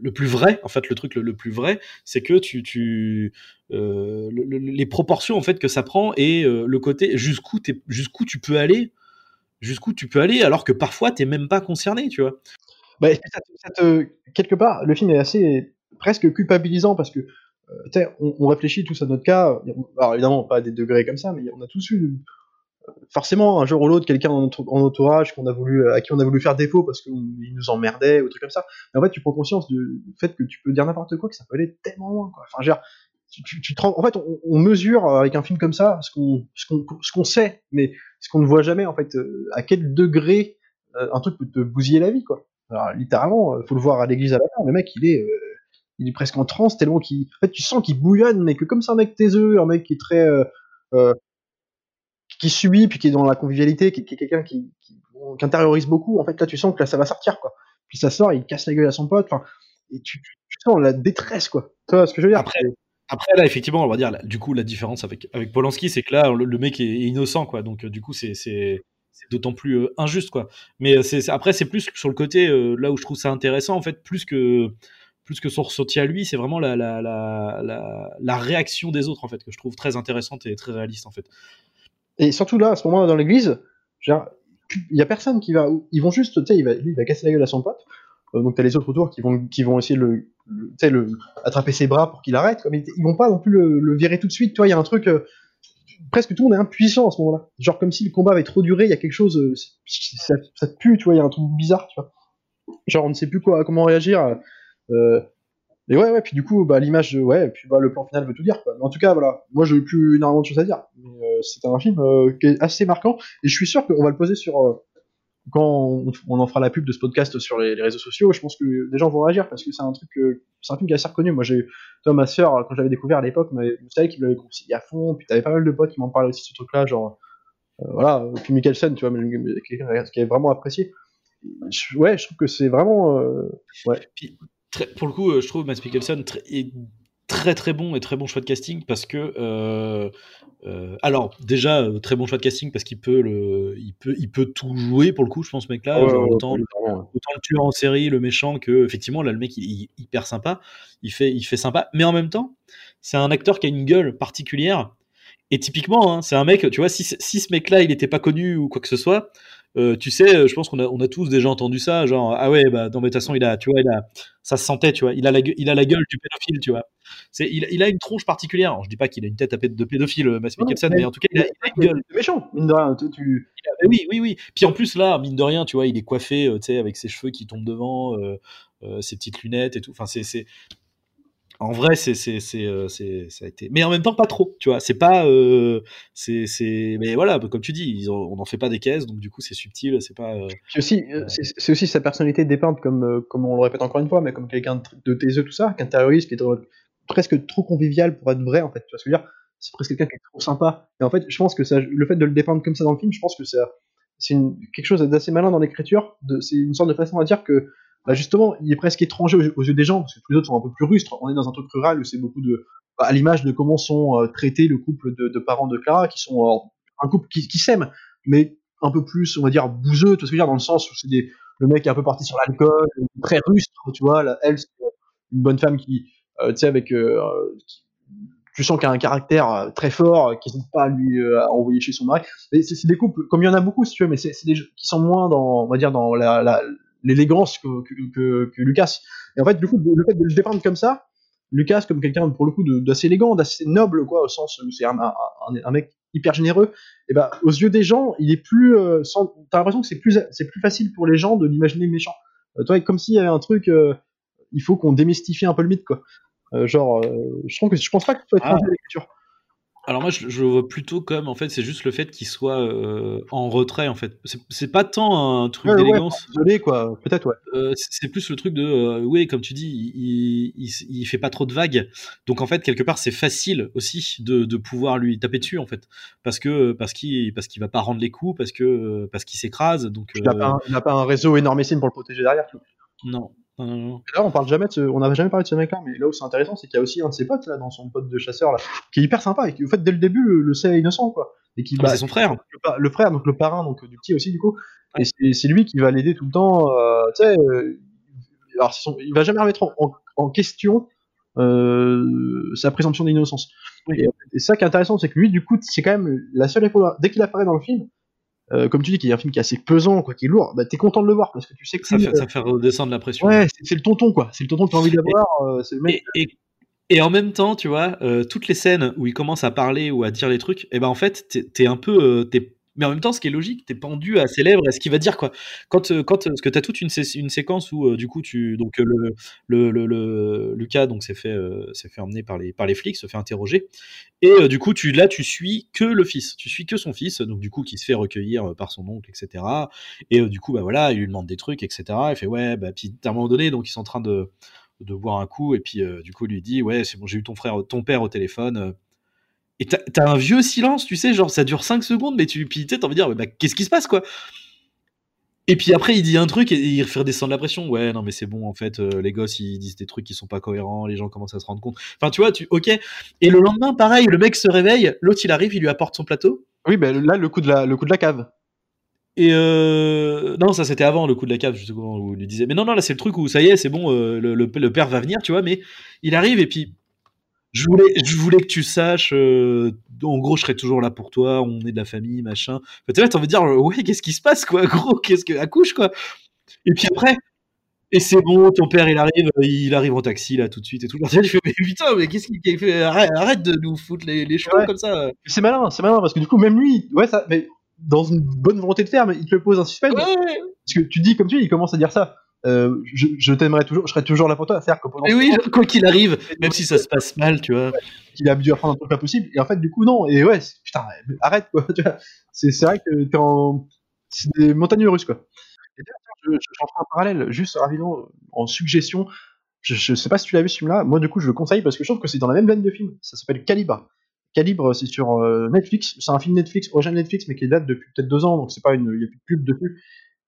Le plus vrai, en fait, le truc le, plus vrai, c'est que tu, tu les proportions en fait que ça prend et le côté jusqu'où jusqu'où tu peux aller jusqu'où tu peux aller, alors que parfois tu n'es même pas concerné, tu vois. Bah, quelque part, le film est assez presque culpabilisant parce que euh, on, on, réfléchit tous à notre cas. Alors évidemment, pas à des degrés comme ça, mais on a tous eu forcément un jour ou l'autre quelqu'un en, entourage voulu, à qui on a voulu faire défaut parce qu'il nous emmerdait ou truc comme ça. Mais en fait, tu prends conscience du fait que tu peux dire n'importe quoi, que ça peut aller tellement loin. Enfin, genre, tu, en fait, on, mesure avec un film comme ça ce qu'on sait, mais ce qu'on ne voit jamais en fait. Euh, à quel degré euh, un truc peut te bousiller la vie, quoi. Alors, littéralement, euh, faut le voir à l'église à la fin. Le mec, il est il presque en transe tellement qu'il en fait tu sens qu'il bouillonne mais que comme c'est un mec taiseux un mec qui est très euh, qui subit puis qui est dans la convivialité qui, est quelqu'un qui, qui, qui, intériorise beaucoup en fait là tu sens que là ça va sortir quoi puis ça sort il casse la gueule à son pote et tu, tu, sens la détresse quoi tu vois ce que je veux dire? Après après, là, effectivement, on va dire, du coup, la différence avec, avec Polanski, c'est que là, le, mec est, innocent, quoi. Donc, euh, du coup, c'est, c'est, d'autant plus euh, injuste, quoi. Mais euh, c'est, après, c'est plus sur le côté, là où je trouve ça intéressant, en fait, plus que, plus que son ressenti à lui, c'est vraiment la, la, la, la, réaction des autres, en fait, que je trouve très intéressante et très réaliste, en fait. Et surtout là, à ce moment-là, dans l'église, il y a personne qui va. Ils vont juste, tu sais, lui, il va casser la gueule à son pote. Euh, donc t'as les autres autour qui vont, qui vont essayer de le, le, le attraper ses bras pour qu'il arrête. Mais ils vont pas non plus le, virer tout de suite. Toi, il y a un truc. Euh, presque tout le monde est impuissant à ce moment-là. Genre comme si le combat avait trop duré, il y a quelque chose. Euh, ça, pue, tu vois. Il y a un truc bizarre, tu vois. Genre on ne sait plus quoi, comment réagir. Euh, et ouais, ouais, puis du coup, bah, l'image, ouais, puis bah, le plan final veut tout dire. Mais en tout cas, voilà, moi j'ai plus énormément de choses à dire. Mais euh, c'est un film qui est assez marquant, et je suis sûr qu'on va le poser sur, quand on, en fera la pub de ce podcast sur les, réseaux sociaux, je pense que les gens vont réagir parce que c'est un truc, c'est un film qui est assez reconnu. Moi, j'ai, toi, ma sœur, quand j'avais découvert à l'époque, vous savez qu'il l'avait conseillé à fond, puis t'avais pas mal de potes qui m'en parlaient aussi de ce truc-là, genre, euh, voilà, puis Mikkelsen, tu vois, qui, qui est vraiment apprécié. ouais, je trouve que c'est vraiment, euh, ouais. Puis, pour le coup, euh, je trouve Matt Mikkelsen très, très très bon et très bon choix de casting parce que euh, euh, alors déjà euh, très bon choix de casting parce qu'il peut le il peut il peut tout jouer pour le coup je pense ce mec là Ouais, genre, ouais, autant, ouais, ouais. autant le tueur en série le méchant que effectivement là le mec il, est hyper sympa. Il fait il fait sympa. Mais en même temps c'est un acteur qui a une gueule particulière. Et typiquement hein, c'est un mec tu vois si, si ce mec là il était pas connu ou quoi que ce soit euh, tu sais, euh, je pense qu'on a, on a tous déjà entendu ça, genre ah ouais, bah non mais de toute façon il a, tu vois, il a, ça se sentait, tu vois, il a la, il a la gueule du pédophile, tu vois. C'est, il, il a une tronche particulière. Alors, je dis pas qu'il a une tête à de pédophile, euh, Non, Mikkelsen, mais- mais en tout cas il a, il a une gueule. C'est méchant, mine de rien. Tu, tu- Il a- mais oui, oui, oui. Puis en plus là, mine de rien, tu vois, il est coiffé, tu sais, avec ses cheveux qui tombent devant, euh, euh, ses petites lunettes et tout. Enfin, c'est, c'est, en vrai, c'est, c'est, c'est, euh, c'est, ça a été. Mais en même temps, pas trop, tu vois. C'est pas, euh, c'est, c'est, mais voilà, comme tu dis, ils ont- on n'en fait pas des caisses, donc du coup, c'est subtil, c'est pas. euh, aussi, euh, c'est c'est aussi sa personnalité dépeinte comme, comme on le répète encore une fois, mais comme quelqu'un de, taiseux, tout ça, qu'un terroriste qui est presque trop convivial pour être vrai, en fait. Tu vois ce que je veux dire? C'est presque quelqu'un qui est trop sympa. Et en fait, je pense que ça, le fait de le dépeindre comme ça dans le film, je pense que ça, c'est quelque chose d'assez malin dans l'écriture. C'est une sorte de façon à dire que, bah, justement, il est presque étranger aux, yeux des gens, parce que tous les autres sont un peu plus rustres. On est dans un truc rural où c'est beaucoup de. bah, à l'image de comment sont euh, traités le couple de, parents de Clara, qui sont un couple qui, qui s'aime, mais un peu plus, on va dire, bouseux, tu vois ce que je dans le sens où c'est des, le mec est un peu parti sur l'alcool, très rustre, tu vois, elle, c'est une bonne femme qui, euh, tu sais, avec, euh, qui- tu sens qu'elle a un caractère très fort, qui n'hésite pas à lui envoyer chez son mari. Mais c'est des couples, comme il y en a beaucoup, si tu veux, mais c'est des gens qui sont moins dans, on va dire, dans la- l'élégance que, que, Lucas. Et en fait, du coup, le fait de le dépeindre comme ça, Lucas comme quelqu'un pour le coup d'assez élégant, d'assez noble, quoi, au sens où c'est un, un, un- un mec hyper généreux. Et ben, aux yeux des gens, il est plus, euh, t'as l'impression que c'est plus, c'est plus facile pour les gens de l'imaginer méchant. Euh, toi, comme s'il y avait un truc, euh, il faut qu'on démystifie un peu le mythe, quoi. Euh, genre, euh, je trouve que je pense pas que soit étranger Ah. l'écriture. Alors moi, je, je le vois plutôt comme, en fait, c'est juste le fait qu'il soit euh, en retrait, en fait. C'est- pas tant un truc Ouais, ouais, d'élégance. Désolé, quoi. Peut-être, ouais. Euh, c'est plus le truc de, euh, oui, comme tu dis, il, il, il fait pas trop de vagues. Donc en fait, quelque part, c'est facile aussi de, de pouvoir lui taper dessus, en fait, parce que parce qu'il parce qu'il va pas rendre les coups, parce que parce qu'il s'écrase. Donc Il n'a pas, pas un réseau énormissime pour le protéger derrière. non, là, on parle jamais de ce, on n'avait jamais parlé de ce mec-là, mais là où c'est intéressant, c'est qu'il y a aussi un de ses potes là, dans son pote de chasseur là, qui est hyper sympa et qui, au fait, dès le début, le, le sait innocent, quoi. Et qui, Ah, bah, c'est son frère. le, frère, donc le parrain, donc du petit aussi, du coup. Et c'est c'est lui qui va l'aider tout le temps. euh, tu sais, euh, alors c'est son- il va jamais remettre en, en- en question euh, sa présomption d'innocence. Oui. Et, et ça qui est intéressant, c'est que lui, du coup, c'est quand même la seule fois, dès qu'il apparaît dans le film, euh, comme tu dis, qu'il y a un film qui est assez pesant, quoi, qui est lourd, bah t'es content de le voir parce que tu sais que Ça fait, ça fait redescendre la pression. Ouais, c'est le tonton, quoi. C'est le tonton que tu as envie d'avoir. euh. Et, et, et en même temps, tu vois, euh, toutes les scènes où il commence à parler ou à dire les trucs, et ben en fait, t'es t'es un peu, euh, t'es- mais en même temps, ce qui est logique, t'es pendu à ses lèvres et ce qu'il va dire quoi. Quand, euh, quand, parce que t'as toute une, sé- une séquence où euh, du coup tu, donc euh, le, Lucas donc s'est fait, euh, fait emmener par les, par les flics, se fait interroger, et euh, du coup tu là tu suis que le fils, tu suis que son fils, donc du coup qui se fait recueillir euh, par son oncle, etc. Et euh, du coup bah voilà, il lui demande des trucs, etc. Il fait ouais, bah puis à un moment donné, donc ils sont en train de de boire un coup et puis euh, du coup il lui dit ouais c'est bon j'ai eu ton frère ton père au téléphone euh. Et t'as un vieux silence tu sais genre ça dure 5 secondes mais tu puis t'as envie de dire bah, qu'est-ce qui se passe quoi? Et puis après il dit un truc et il fait redescendre la pression ouais non mais c'est bon en fait euh, les gosses ils disent des trucs qui sont pas cohérents les gens commencent à se rendre compte enfin tu vois tu ok et le lendemain pareil le mec se réveille l'autre il arrive il lui apporte son plateau Oui, ben là, le coup de la, le coup de la cave. et euh... non, ça c'était avant le coup de la cave, comment où il lui disait. Mais non, non, là c'est le truc où ça y est, c'est bon, euh, le, le- le père va venir, tu vois. Mais il arrive et puis je voulais, je voulais que tu saches. euh, en gros, je serai toujours là pour toi. On est de la famille, machin. Enfin, tu vois, t'as envie de dire, euh, ouais, qu'est-ce qui se passe, quoi, *laughs* gros, qu'est-ce que accouche, quoi. Et puis après. Et c'est bon, ton père il arrive, il arrive en taxi là tout de suite et tout. *laughs* Il fait mais putain, mais qu'est-ce qu'il fait arrête, arrête de nous foutre les, les cheveux Ouais. comme ça. C'est malin, c'est malin parce que du coup, même lui, ouais, ça, mais dans une bonne volonté de faire, mais il te pose un suspense. Ouais, Parce que tu dis, comme tu dis, il commence à dire ça. Euh, je je t'aimerais toujours, je serai toujours là pour toi. C'est-à-dire que pendant mais oui, temps, quoi qu'il arrive, même si ça se passe mal, tu vois. il a dû apprendre un truc pas possible. Et en fait, du coup, non. Et ouais, putain, arrête quoi. *laughs* tu vois. C'est vrai que t'es en, c'est des montagnes russes quoi. Et je, je, ferai un parallèle, juste rapidement, en suggestion. Je, je sais pas si tu l'as vu ce film-là. Moi, du coup, je le conseille parce que je trouve que c'est dans la même veine de film. Ça s'appelle Calibre. Calibre, c'est sur euh, Netflix. C'est un film Netflix, original Netflix, mais qui date depuis peut-être deux ans, donc c'est pas une, il y a plus de pub dessus.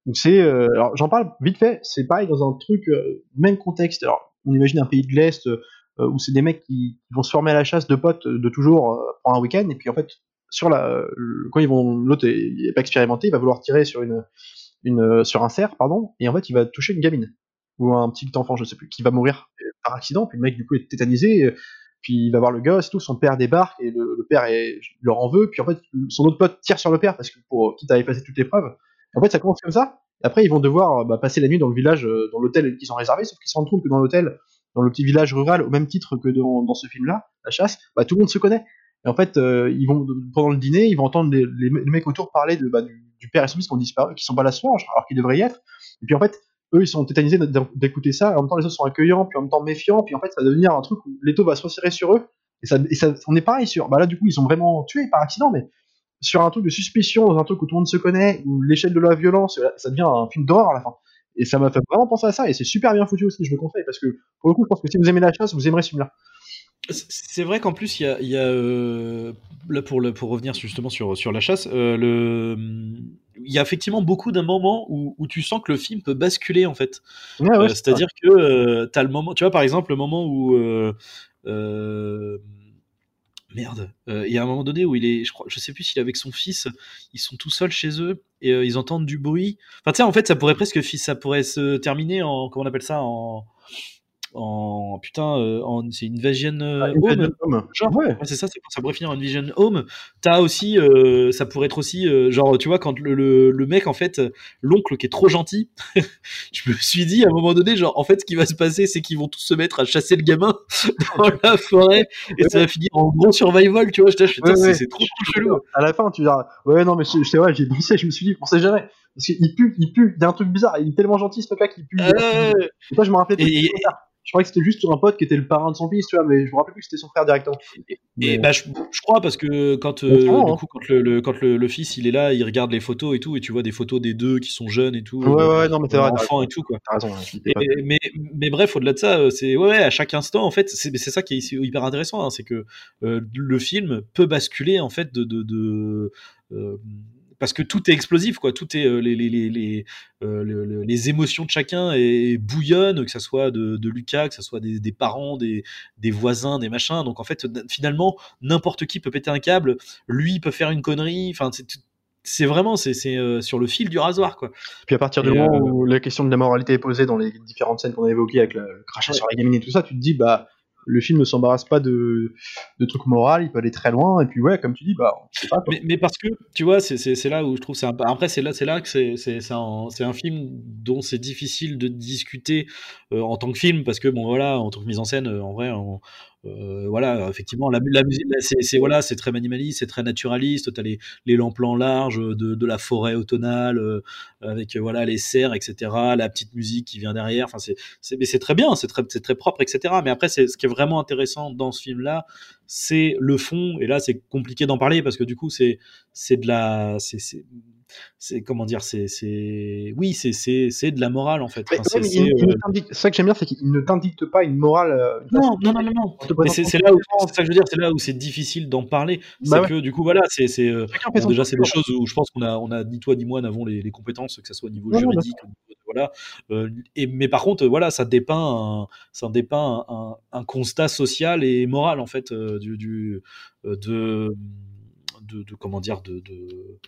Donc c'est, euh, alors j'en parle vite fait. C'est pareil dans un truc euh, même contexte. Alors on imagine un pays de l'est, euh, où c'est des mecs qui, vont se former à la chasse de potes de toujours pendant un week-end, et puis en fait, sur la, quand ils vont, l'autre est, il est pas expérimenté, il va vouloir tirer sur une, sur un cerf, pardon, et en fait, il va toucher une gamine ou un petit enfant, je sais plus, qui va mourir par accident, puis le mec du coup est tétanisé, puis il va voir le gosse, tout, son père débarque et le, le père est, leur en veut, puis en fait son autre pote tire sur le père parce que pour quitte à effacer toute l'épreuve. En fait, ça commence comme ça. Après, ils vont devoir bah, passer la nuit dans le village, euh, dans l'hôtel qu'ils ont réservé, sauf qu'ils se rendent compte que dans l'hôtel, dans le petit village rural, au même titre que dans, ce film-là, la chasse, bah, tout le monde se connaît. Et en fait, euh, ils vont pendant le dîner, ils vont entendre les, mecs autour parler bah, du, père et son fils qui ont disparu, qui sont pas là ce soir, alors qu'ils devraient y être. Et puis en fait, eux, ils sont tétanisés d'écouter ça. En même temps, les autres sont accueillants, puis en même temps méfiants. Puis en fait, ça va devenir un truc où l'étau va se resserrer sur eux. Et ça, et ça, on est pareil sur. Bah là, du coup, ils sont vraiment tués par accident, mais sur un truc de suspicion, dans un truc où tout le monde se connaît, où l'échelle de la violence, ça devient un film d'horreur à la fin. Et ça m'a fait vraiment penser à ça, et c'est super bien foutu aussi, je le conseille, parce que pour le coup, je pense que si vous aimez la chasse, vous aimerez ce film-là. C'est vrai qu'en plus, il y a, il y a, euh, là pour, le, pour revenir justement sur, sur la chasse, euh, le, il y a effectivement beaucoup d'un moment où, où tu sens que le film peut basculer en fait. Ouais, ouais, Euh, c'est C'est-à-dire que euh, t'as le moment, tu vois par exemple le moment où euh, euh, merde, euh, il y a un moment donné où il est, je crois, je sais plus s'il est avec son fils, ils sont tout seuls chez eux et euh, ils entendent du bruit. Enfin tu sais en fait ça pourrait presque, ça pourrait se terminer en, comment on appelle ça en en putain, euh, en, c'est une Vision euh. Une Home, genre. Ouais. C'est ça, c'est ça pourrait finir en Vision Home. T'as aussi, euh, ça pourrait être aussi, genre, tu vois, quand le, le, le mec, en fait, l'oncle qui est trop gentil, *laughs* je me suis dit à un moment donné, genre, en fait, ce qui va se passer, c'est qu'ils vont tous se mettre à chasser le gamin *laughs* dans la forêt et ça va finir en gros survival, tu vois. Je putain, Ouais, c'est trop, trop chelou. À la fin, tu diras, ouais, non, mais c'est vrai, j'ai pensé, je me suis dit, on sait jamais. Parce qu'il pue, il pue, il y a un truc bizarre, il est tellement gentil ce mec-là qu'il pue. Euh, Et toi, je me rappelais plus. et, Je croyais que c'était juste un pote qui était le parrain de son fils, tu vois, mais je me rappelais plus que c'était son frère directement. Et Mais- bah, je, je crois parce que quand, euh, du hein. coup, quand, le, le- quand le, le fils il est là, il regarde les photos et tout, et tu vois des photos des deux qui sont jeunes et tout, Ouais, euh, ouais, non, mais t'as enfants raison. et tout quoi. T'as raison, Et- pas- mais, mais bref, au-delà de ça, euh, c'est ouais, ouais, à chaque instant, en fait, c'est c'est ça qui est hyper intéressant, hein, c'est que euh, le film peut basculer en fait de, de, de euh, parce que tout est explosif, quoi. Tout est euh, les, les, les, les, euh, émotions de chacun et bouillonnent, que ça soit de, de Lucas, que ça soit des, des parents, des, des voisins, des machins. Donc en fait, finalement, n'importe qui peut péter un câble. Lui peut faire une connerie. Enfin, c'est c'est vraiment c'est euh, sur le fil du rasoir, quoi. Puis à partir du Et, moment euh, où la question de la moralité est posée dans les différentes scènes qu'on a évoquées avec le, le crachat Ouais. sur la gamine et tout ça, tu te dis, bah, le film ne s'embarrasse pas de, de trucs moraux, il peut aller très loin, et puis ouais, comme tu dis, bah, pas. Mais, parce que tu vois, c'est- là où je trouve c'est un après c'est là là que c'est un, film dont c'est difficile de discuter euh, en tant que film parce que bon voilà en tant que mise en scène euh, en vrai euh, voilà effectivement la, la musique c'est voilà c'est très minimaliste c'est très naturaliste. T'as les les longs plans larges de, de la forêt automnale euh, avec euh, voilà les cerfs etc la petite musique qui vient derrière. Enfin c'est c'est mais c'est très bien c'est très c'est très propre etc mais après c'est ce qui est vraiment intéressant dans ce film là c'est le fond. Et là c'est compliqué d'en parler parce que du coup c'est c'est de la c'est c'est c'est comment dire c'est c'est oui c'est c'est c'est de la morale en fait Enfin, ouais, c'est- c'est, euh, c'est ça que j'aime bien, c'est qu'il ne t'indique pas une morale. euh, non non non non non c'est c'est là où c'est ça que je veux dire c'est là où c'est difficile d'en parler c'est Bah ouais. que du coup voilà c'est c'est euh, Bon, déjà, c'est des choses où je pense qu'on a, on a ni toi ni moi n'avons les, les compétences, que ce soit au niveau Non, juridique, voilà. Euh, et, mais par contre, voilà, ça dépeint, un, ça dépeint un, un- un constat social et moral en fait euh, du, du euh, de, de, de- comment dire de, de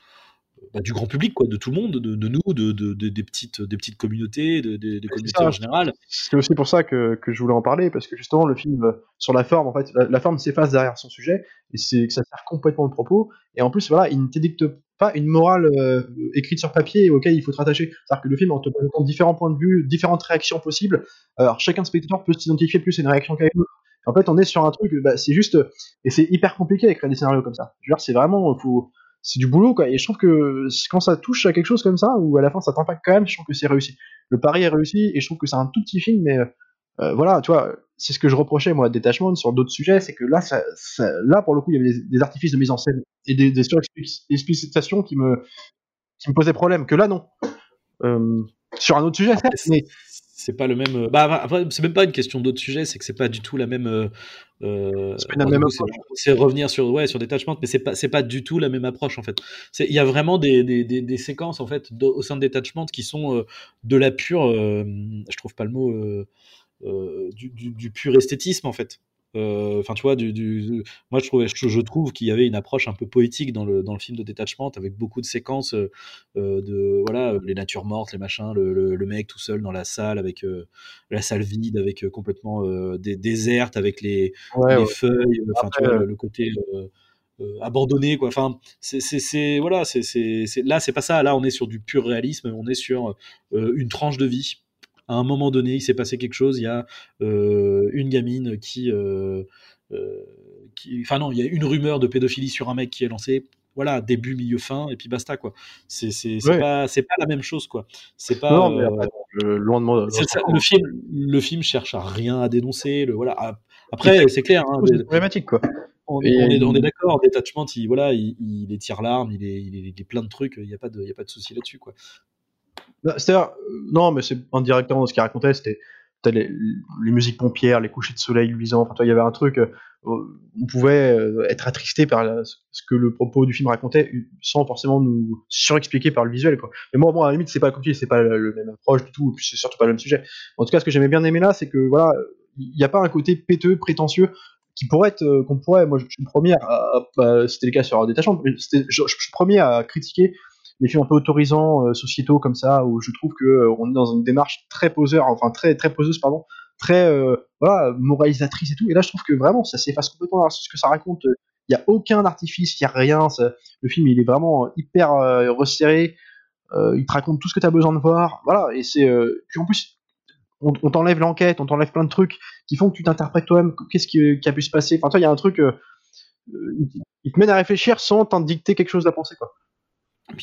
bah, du grand public quoi, de tout le monde, de, de nous, de, de- de- des petites, des petites communautés, de- des communautés ça, en général. C'est aussi pour ça que, que je voulais en parler, parce que justement, le film, euh, sur la forme, en fait, la, la forme s'efface derrière son sujet, et c'est que ça sert complètement le propos, et en plus, voilà, il ne t'édicte pas une morale euh, écrite sur papier auquel il faut te rattacher. C'est-à-dire que le film, en te présentant différents points de vue, différentes réactions possibles, alors chacun spectateur peut s'identifier plus à une réaction qu'à une autre. En fait, on est sur un truc, bah, c'est juste, et c'est hyper compliqué d'écrire des scénarios comme ça. Je veux dire, c'est vraiment, faut, c'est du boulot, quoi. Et je trouve que quand ça touche à quelque chose comme ça, ou à la fin ça t'impacte quand même, je trouve que c'est réussi. Le pari est réussi, et je trouve que c'est un tout petit film, mais euh, voilà, tu vois, c'est ce que je reprochais moi à Detachment sur d'autres sujets, c'est que là, ça, ça- là pour le coup, il y avait des, des artifices de mise en scène et des, des surexplicitations qui me, qui me posaient problème. Que là, non. Euh, sur un autre sujet, certes, mais c'est pas le même. euh, Bah, c'est même pas une question d'autres sujets, c'est que c'est pas du tout la même. Euh, euh, C'est du revenir sur ouais sur Detachment, mais c'est pas c'est pas du tout la même approche en fait. Il y a vraiment des, des, des, des séquences en fait de- au sein de Detachment qui sont euh, de la pure. euh, je trouve pas le mot. euh, du, du, pur esthétisme en fait. Euh, enfin, tu vois, du, du, moi je trouve, je, trouve qu'il y avait une approche un peu poétique dans le, dans le film de détachement, avec beaucoup de séquences euh, euh, de voilà les natures mortes, les machins, le, le, mec tout seul dans la salle avec la salle vide, avec complètement des, déserte, avec les, les feuilles, enfin tu vois le, côté abandonné quoi. Enfin, c'est voilà, c'est là c'est pas ça. Là on est sur du pur réalisme, on est sur une tranche de vie à un moment donné, il s'est passé quelque chose. Il y a euh, une gamine qui, euh, euh, qui, enfin non, il y a une rumeur de pédophilie sur un mec qui est lancé. Voilà, début, milieu, fin, et puis basta quoi. C'est pas c'est pas la même chose quoi. C'est pas. Non, mais loin de moi. le film le film cherche à rien à dénoncer. Le voilà. Après, c'est clair. Hein, c'est problématique quoi. On, est, on est d'accord, Détachement, il, voilà, il, il, est tire-larme, il est, il, est, plein de trucs, il n'y a pas de, il y a pas de souci là-dessus. quoi. Bah, c'est-à-dire, euh, non, mais c'est indirectement ce qu'il racontait, c'était les, musiques pompières, les couchers de soleil luisants. Enfin, il y avait un truc, euh, on pouvait euh, être attristé par ce que le propos du film racontait, sans forcément nous surexpliquer par le visuel. Mais moi, bon, à la limite, c'est pas c'est pas le même approche du tout, et puis c'est surtout pas le même sujet. En tout cas, ce que j'aimais bien aimer là, c'est que voilà, il n'y a pas un côté péteux, prétentieux, qui pourrait être, qu'on pourrait, moi, je suis le premier à, c'était le cas sur Détachant, je, suis le premier à critiquer les films un peu autorisants, euh, sociétaux comme ça, où je trouve que euh, on est dans une démarche très enfin très très poseuse pardon, très euh, voilà moralisatrice et tout. Et là, je trouve que vraiment ça s'efface complètement ce que ça raconte. Il n'y a aucun artifice, il n'y a rien. le film, il est vraiment hyper resserré. il te raconte tout ce que tu as besoin de voir. Voilà. Et c'est en plus, on, t'enlève l'enquête, on t'enlève plein de trucs qui font que tu t'interprètes toi-même. Qu'est-ce qui, a pu se passer Enfin, il y a un truc. il, te mène à réfléchir sans t'en dicter quelque chose à penser, quoi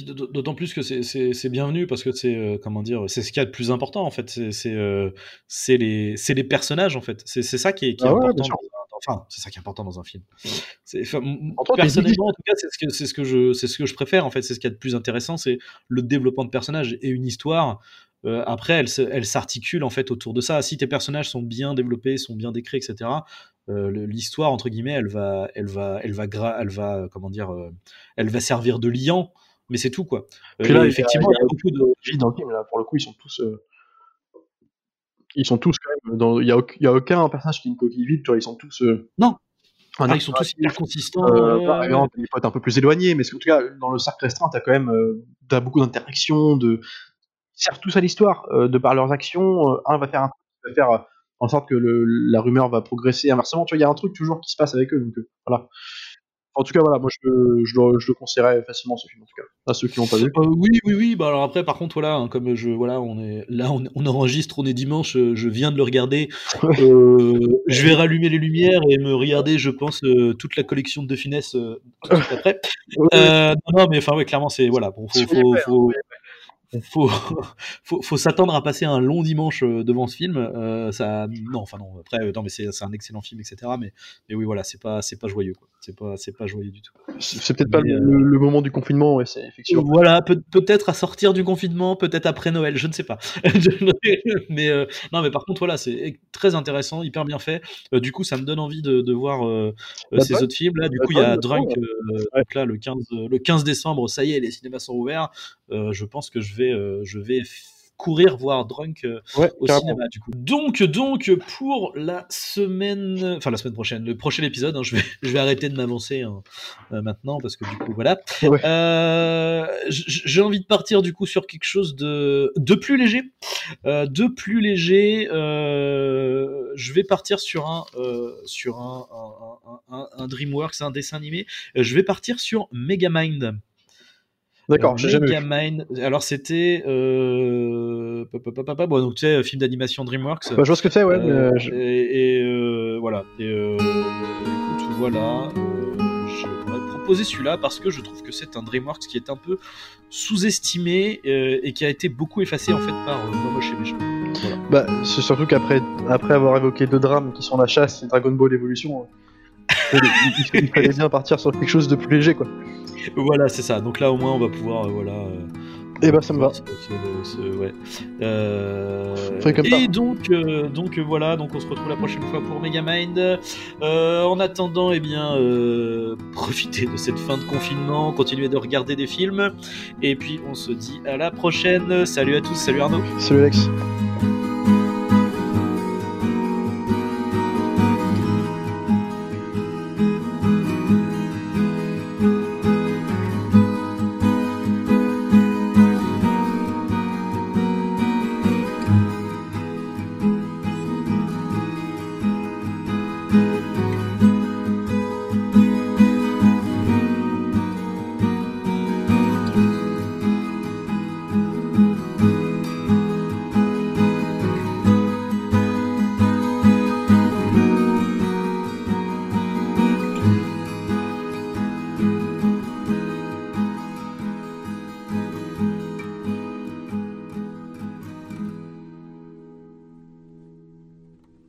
d'autant plus que c'est bienvenu parce que c'est euh, comment dire, c'est ce qu'il y a de plus important en fait. C'est euh, les, les personnages en fait. C'est ça qui est, qui est ah important. enfin, c'est ça qui est important dans un film. personnellement, en tout cas, c'est ce que c'est ce que je c'est ce que je préfère en fait. C'est ce qu'il y a de plus intéressant, c'est le développement de personnages et une histoire. Euh, après, elle, elle s'articule en fait autour de ça. Si tes personnages sont bien développés, sont bien décrits, etc. L'histoire entre guillemets, elle va, elle va, elle va, elle va, comment dire, elle va servir de liant mais c'est tout quoi. Puis là, effectivement, il y, a, beaucoup de vie dans le film. Là, pour le coup, ils sont tous, euh, ils sont tous quand même. Dans... Il y a, y a aucun personnage qui est une coquille vide. Tu vois, ils sont tous. Euh, non. Ah, ils sont tous hyper consistants. Euh, par exemple, il faut être un peu plus éloigné, mais en tout cas, dans le cercle restreint, t'as quand même as beaucoup d'interactions, de ils servent tous à l'histoire de par leurs actions. un va faire un truc, va faire en sorte que le, la rumeur va progresser inversement. Tu vois, il y a un truc toujours qui se passe avec eux. Donc voilà. En tout cas, voilà, moi je, je, je, le conseillerais facilement ce film, en tout cas, à ceux qui l'ont pas vu. Euh, oui, oui, oui. Bah alors après, par contre, voilà, hein, comme je, voilà, on est là, on, enregistre, on est dimanche, euh, je viens de le regarder. Euh, je vais rallumer les lumières et me regarder, je pense, toute la collection de Finesse après. non, non, mais enfin, ouais, clairement, c'est voilà, bon, faut, faut, faut, faut, *laughs* faut, faut s'attendre à passer un long dimanche euh, devant ce film. Euh, ça, non, enfin non. Après, euh, non, mais c'est un excellent film, etc. Mais, mais oui, voilà, c'est pas, c'est pas joyeux, quoi. C'est pas, c'est pas joyeux du tout. C'est peut-être pas le, moment du confinement, ouais, c'est effectivement. Voilà, peut, être à sortir du confinement, peut-être après Noël, je ne sais pas. *laughs* mais non, mais par contre, voilà, c'est très intéressant, hyper bien fait. du coup, ça me donne envie de, de voir ces autres films. Là, du coup, il y a Drunk. Là, le 15, le 15 décembre, ça y est, les cinémas sont ouverts. je pense que je vais, je vais courir voir Drunk euh, au cinéma du coup. Donc donc pour la semaine enfin la semaine prochaine, le prochain épisode, hein, je vais je vais arrêter de m'avancer hein, euh, maintenant parce que du coup voilà. Euh, j'ai envie de partir du coup sur quelque chose de de plus léger, de plus léger. je vais partir sur un sur un, un, un, un DreamWorks, un dessin animé. Je vais partir sur Megamind. D'accord, j'ai jamais vu. Alors c'était euh... bon donc tu sais film d'animation DreamWorks. Bah, je vois ce que c'est ouais. Euh, et, euh, voilà. Et euh, écoute voilà, je pourrais proposer celui-là parce que je trouve que c'est un DreamWorks qui est un peu sous-estimé et qui a été beaucoup effacé en fait par Momoche et Méchant. Voilà. Bah c'est surtout qu'après après avoir évoqué deux drames qui sont la chasse et Dragon Ball Evolution, il, il fallait bien partir sur quelque chose de plus léger quoi voilà, c'est ça. Donc là, au moins, on va pouvoir, euh, voilà. Euh, et bah ça me va. ouais. euh... et donc, euh, donc voilà, donc on se retrouve la prochaine fois pour Megamind. Euh, en attendant, eh bien, profitez de cette fin de confinement, continuez de regarder des films, et puis on se dit à la prochaine. Salut à tous, salut Arnaud. Salut Alex.